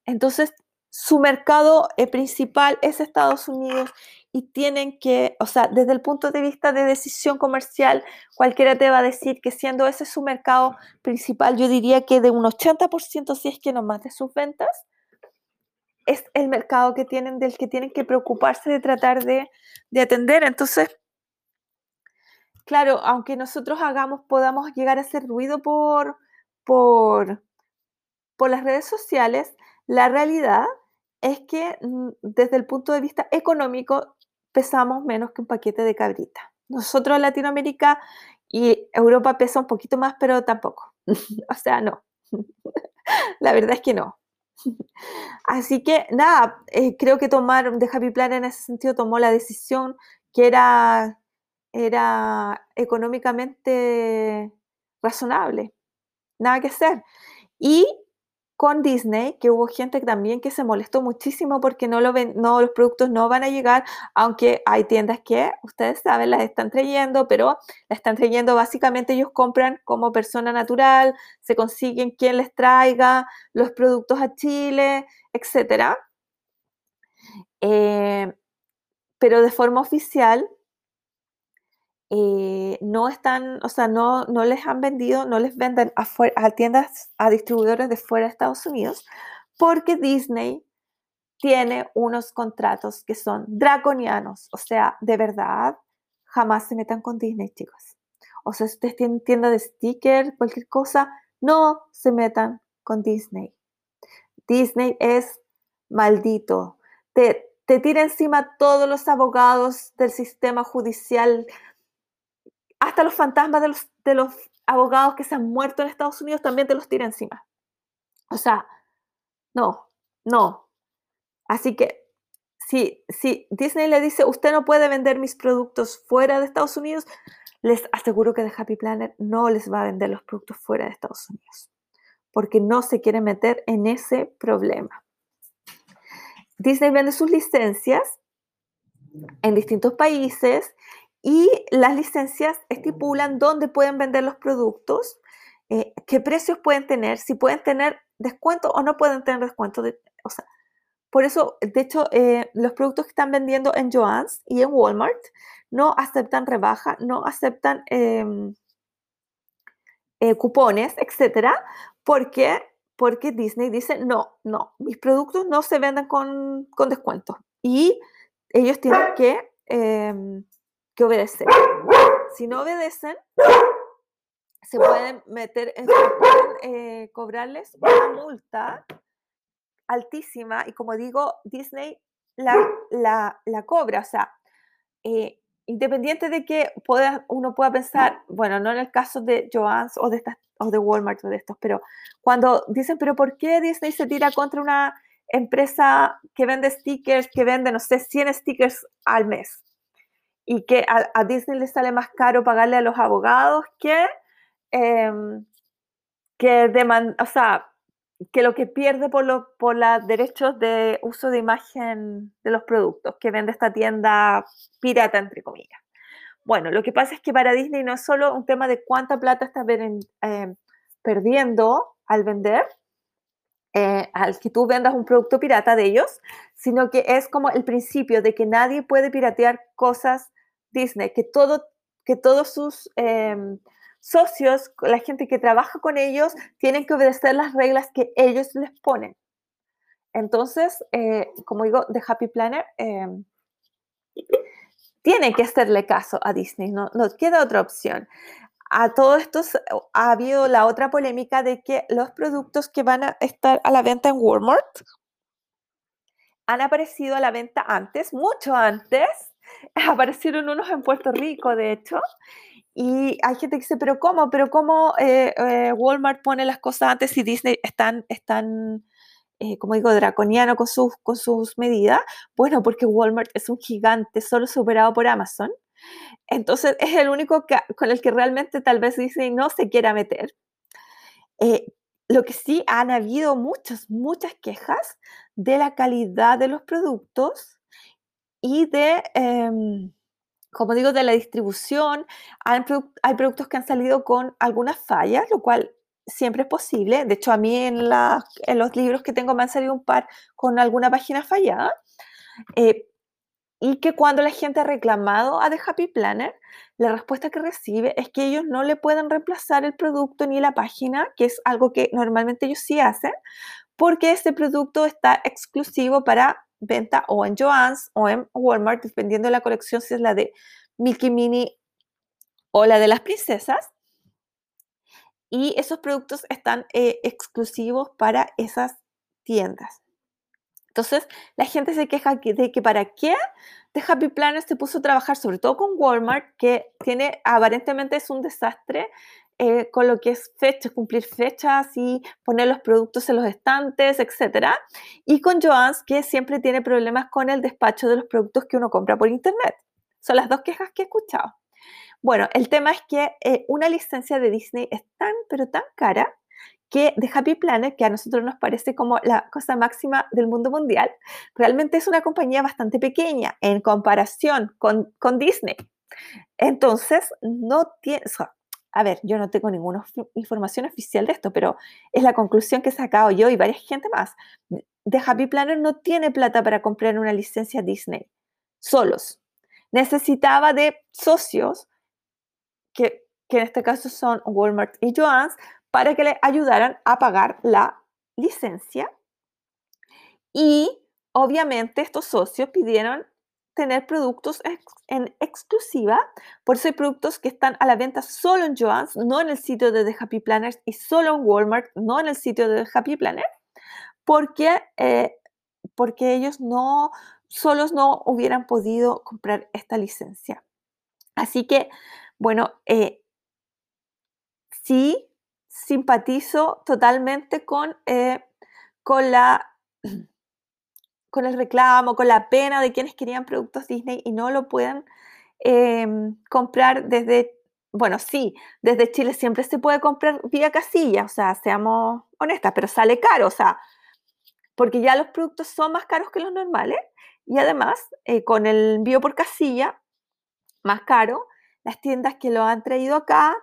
Entonces, su mercado eh, principal es Estados Unidos y tienen que, o sea, desde el punto de vista de decisión comercial, cualquiera te va a decir que siendo ese su mercado principal, yo diría que de un 80%, si es que no más de sus ventas, es el mercado que tienen, del que tienen que preocuparse de tratar de, de atender. Entonces, claro, aunque nosotros hagamos, podamos llegar a hacer ruido por, por, por las redes sociales, la realidad es que mm, desde el punto de vista económico pesamos menos que un paquete de cabrita. Nosotros Latinoamérica y Europa pesa un poquito más, pero tampoco. o sea, no. la verdad es que no. Así que nada, eh, creo que tomar de Happy Plan en ese sentido tomó la decisión que era, era económicamente razonable. Nada que hacer. Y con Disney, que hubo gente también que se molestó muchísimo porque no, lo ven, no los productos no van a llegar, aunque hay tiendas que, ustedes saben, las están trayendo, pero las están trayendo básicamente ellos compran como persona natural, se consiguen quien les traiga los productos a Chile, etc. Eh, pero de forma oficial, no están, o sea, no, no les han vendido, no les venden a, a tiendas, a distribuidores de fuera de Estados Unidos, porque Disney tiene unos contratos que son draconianos. O sea, de verdad, jamás se metan con Disney, chicos. O sea, si ustedes tienen tienda de sticker, cualquier cosa, no se metan con Disney. Disney es maldito. Te, te tira encima todos los abogados del sistema judicial hasta los fantasmas de los, abogados que se han muerto en Estados Unidos también te los tira encima. O sea, no, no. Así que si, si Disney le dice, usted no puede vender mis productos fuera de Estados Unidos, les aseguro que The Happy Planet no les va a vender los productos fuera de Estados Unidos, porque no se quiere meter en ese problema. Disney vende sus licencias en distintos países y las licencias estipulan dónde pueden vender los productos, eh, qué precios pueden tener, si pueden tener descuento o no pueden tener descuento. o sea, por eso, de hecho, eh, los productos que están vendiendo en Joann's y en Walmart no aceptan rebaja, no aceptan em, eh, cupones, etcétera, porque, porque Disney dice, no, no, mis productos no se venden con, con descuento. Y ellos tienen que em, que obedecer. Si no obedecen, se pueden meter, en, eh, cobrarles una multa altísima y como digo, Disney la, la, cobra, o sea, eh, independiente de que pueda, uno pueda pensar, bueno, no en el caso de Joann's o de, estas, o de Walmart o de estos, pero cuando dicen, pero ¿por qué Disney se tira contra una empresa que vende stickers, que vende, no sé, 100 stickers al mes? Y que a, Disney le sale más caro pagarle a los abogados que, em, que, o sea, que lo que pierde por los por derechos de uso de imagen de los productos que vende esta tienda pirata, entre comillas. Bueno, lo que pasa es que para Disney no es solo un tema de cuánta plata está em, perdiendo al vender, eh, al que tú vendas un producto pirata de ellos, sino que es como el principio de que nadie puede piratear cosas Disney, que, todo, que todos sus em, socios, la gente que trabaja con ellos, tienen que obedecer las reglas que ellos les ponen. Entonces, eh, como digo, The Happy Planner em, tiene que hacerle caso a Disney, no, no queda otra opción. A todo esto ha habido la otra polémica de que los productos que van a estar a la venta en Walmart han aparecido a la venta antes, mucho antes, aparecieron unos en Puerto Rico, de hecho, y hay gente que dice, pero ¿cómo? ¿Pero cómo eh, eh, Walmart pone las cosas antes y Disney están, están eh, como digo, draconiano con sus, con sus medidas? Bueno, porque Walmart es un gigante solo superado por Amazon. Entonces es el único con el que realmente tal vez Disney no se quiera meter. lo que sí han habido muchas, muchas quejas de la calidad de los productos y de, em, como digo, de la distribución. Hay, productos que han salido con algunas fallas, lo cual siempre es posible. De hecho, a mí en, los libros que tengo me han salido un par con alguna página fallada. Eh, y que cuando la gente ha reclamado a The Happy Planner, la respuesta que recibe es que ellos no le pueden reemplazar el producto ni la página, que es algo que normalmente ellos sí hacen, porque ese producto está exclusivo para venta o en Joann's o en Walmart, dependiendo de la colección, si es la de Mickey Mini o la de las princesas. Y esos productos están eh, exclusivos para esas tiendas. Entonces, la gente se queja de que para qué The Happy Planner se puso a trabajar, sobre todo con Walmart, que tiene, aparentemente es un desastre eh, con lo que es fechas, cumplir fechas y poner los productos en los estantes, etc. Y con Joann's, que siempre tiene problemas con el despacho de los productos que uno compra por internet. Son las dos quejas que he escuchado. Bueno, el tema es que eh, una licencia de Disney es tan, pero tan cara que The Happy Planet, que a nosotros nos parece como la cosa máxima del mundo mundial, realmente es una compañía bastante pequeña en comparación con, con Disney. Entonces, no tiene, a ver, yo no tengo ninguna información oficial de esto, pero es la conclusión que he sacado yo y varias gente más. The Happy Planner no tiene plata para comprar una licencia Disney solos. Necesitaba de socios, que, que en este caso son Walmart y Joann's, para que le ayudaran a pagar la licencia. Y obviamente estos socios pidieron tener productos en exclusiva, por eso hay productos que están a la venta solo en Joann's, no en el sitio de The Happy Planners y solo en Walmart, no en el sitio de The Happy Planner, porque, eh, porque ellos no, solos no hubieran podido comprar esta licencia. Así que, bueno, eh, sí simpatizo totalmente con, eh, con, la, con el reclamo, con la pena de quienes querían productos Disney y no lo pueden em, comprar desde, bueno, sí, desde Chile siempre se puede comprar vía casilla, o sea, seamos honestas, pero sale caro, o sea, porque ya los productos son más caros que los normales y además eh, con el envío por casilla, más caro, las tiendas que lo han traído acá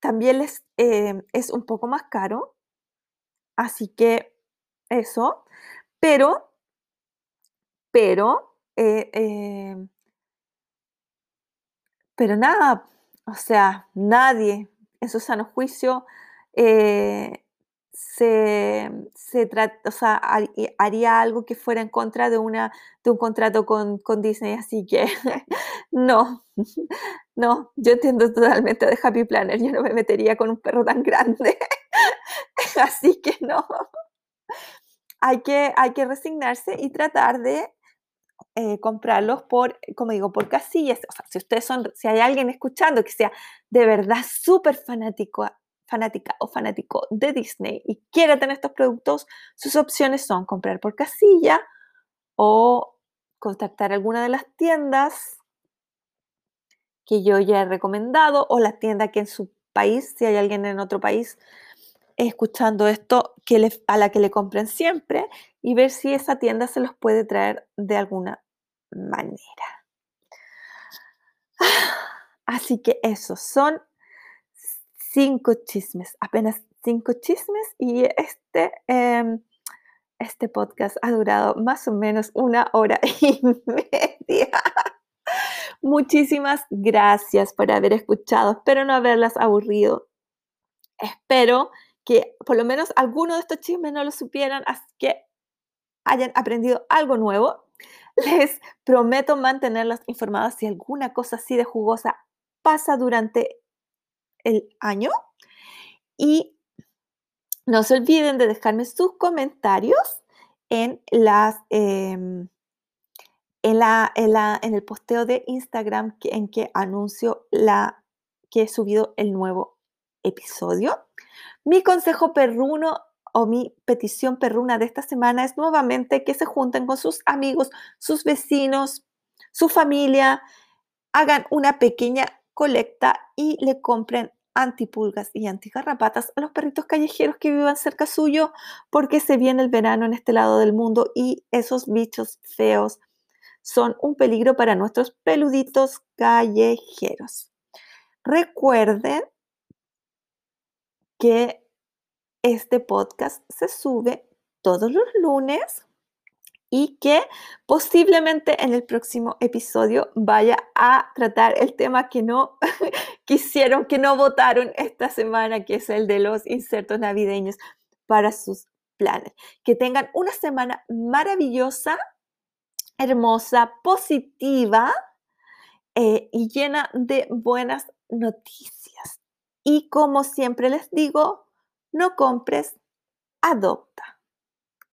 también les em, es un poco más caro. Así que eso. Pero, pero, eh, em, pero nada, o sea, nadie en su sano juicio eh, se, se o sea, haría algo que fuera en contra de, una, de un contrato con, con Disney, así que no, no, yo entiendo totalmente de Happy Planner, yo no me metería con un perro tan grande, así que no. Hay que, hay que resignarse y tratar de eh, comprarlos por, como digo, por casillas. O sea, si ustedes son, si hay alguien escuchando que sea de verdad súper fanático fanática o fanático de Disney y quiere tener estos productos, sus opciones son comprar por casilla o contactar alguna de las tiendas que yo ya he recomendado o la tienda que en su país, si hay alguien en otro país escuchando esto, que a la que le compren siempre y ver si esa tienda se los puede traer de alguna manera. Así que esos son cinco chismes, apenas cinco chismes y este, em, este podcast ha durado más o menos una hora y media. Muchísimas gracias por haber escuchado. Espero no haberlas aburrido. Espero que por lo menos alguno de estos chismes no lo supieran, así que hayan aprendido algo nuevo. Les prometo mantenerlas informadas si alguna cosa así de jugosa pasa durante el año. Y no se olviden de dejarme sus comentarios en, las, em, en, la, en, el posteo de Instagram en que anuncio la, que he subido el nuevo episodio. Mi consejo perruno o mi petición perruna de esta semana es nuevamente que se junten con sus amigos, sus vecinos, su familia, hagan una pequeña colecta y le compren antipulgas y antigarrapatas a los perritos callejeros que vivan cerca suyo porque se viene el verano en este lado del mundo y esos bichos feos son un peligro para nuestros peluditos callejeros. Recuerden que este podcast se sube todos los lunes y que posiblemente en el próximo episodio vaya a tratar el tema que no quisieron, que no votaron esta semana, que es el de los insertos navideños para sus planes. Que tengan una semana maravillosa, hermosa, positiva eh, y llena de buenas noticias. Y como siempre les digo, no compres, adopta.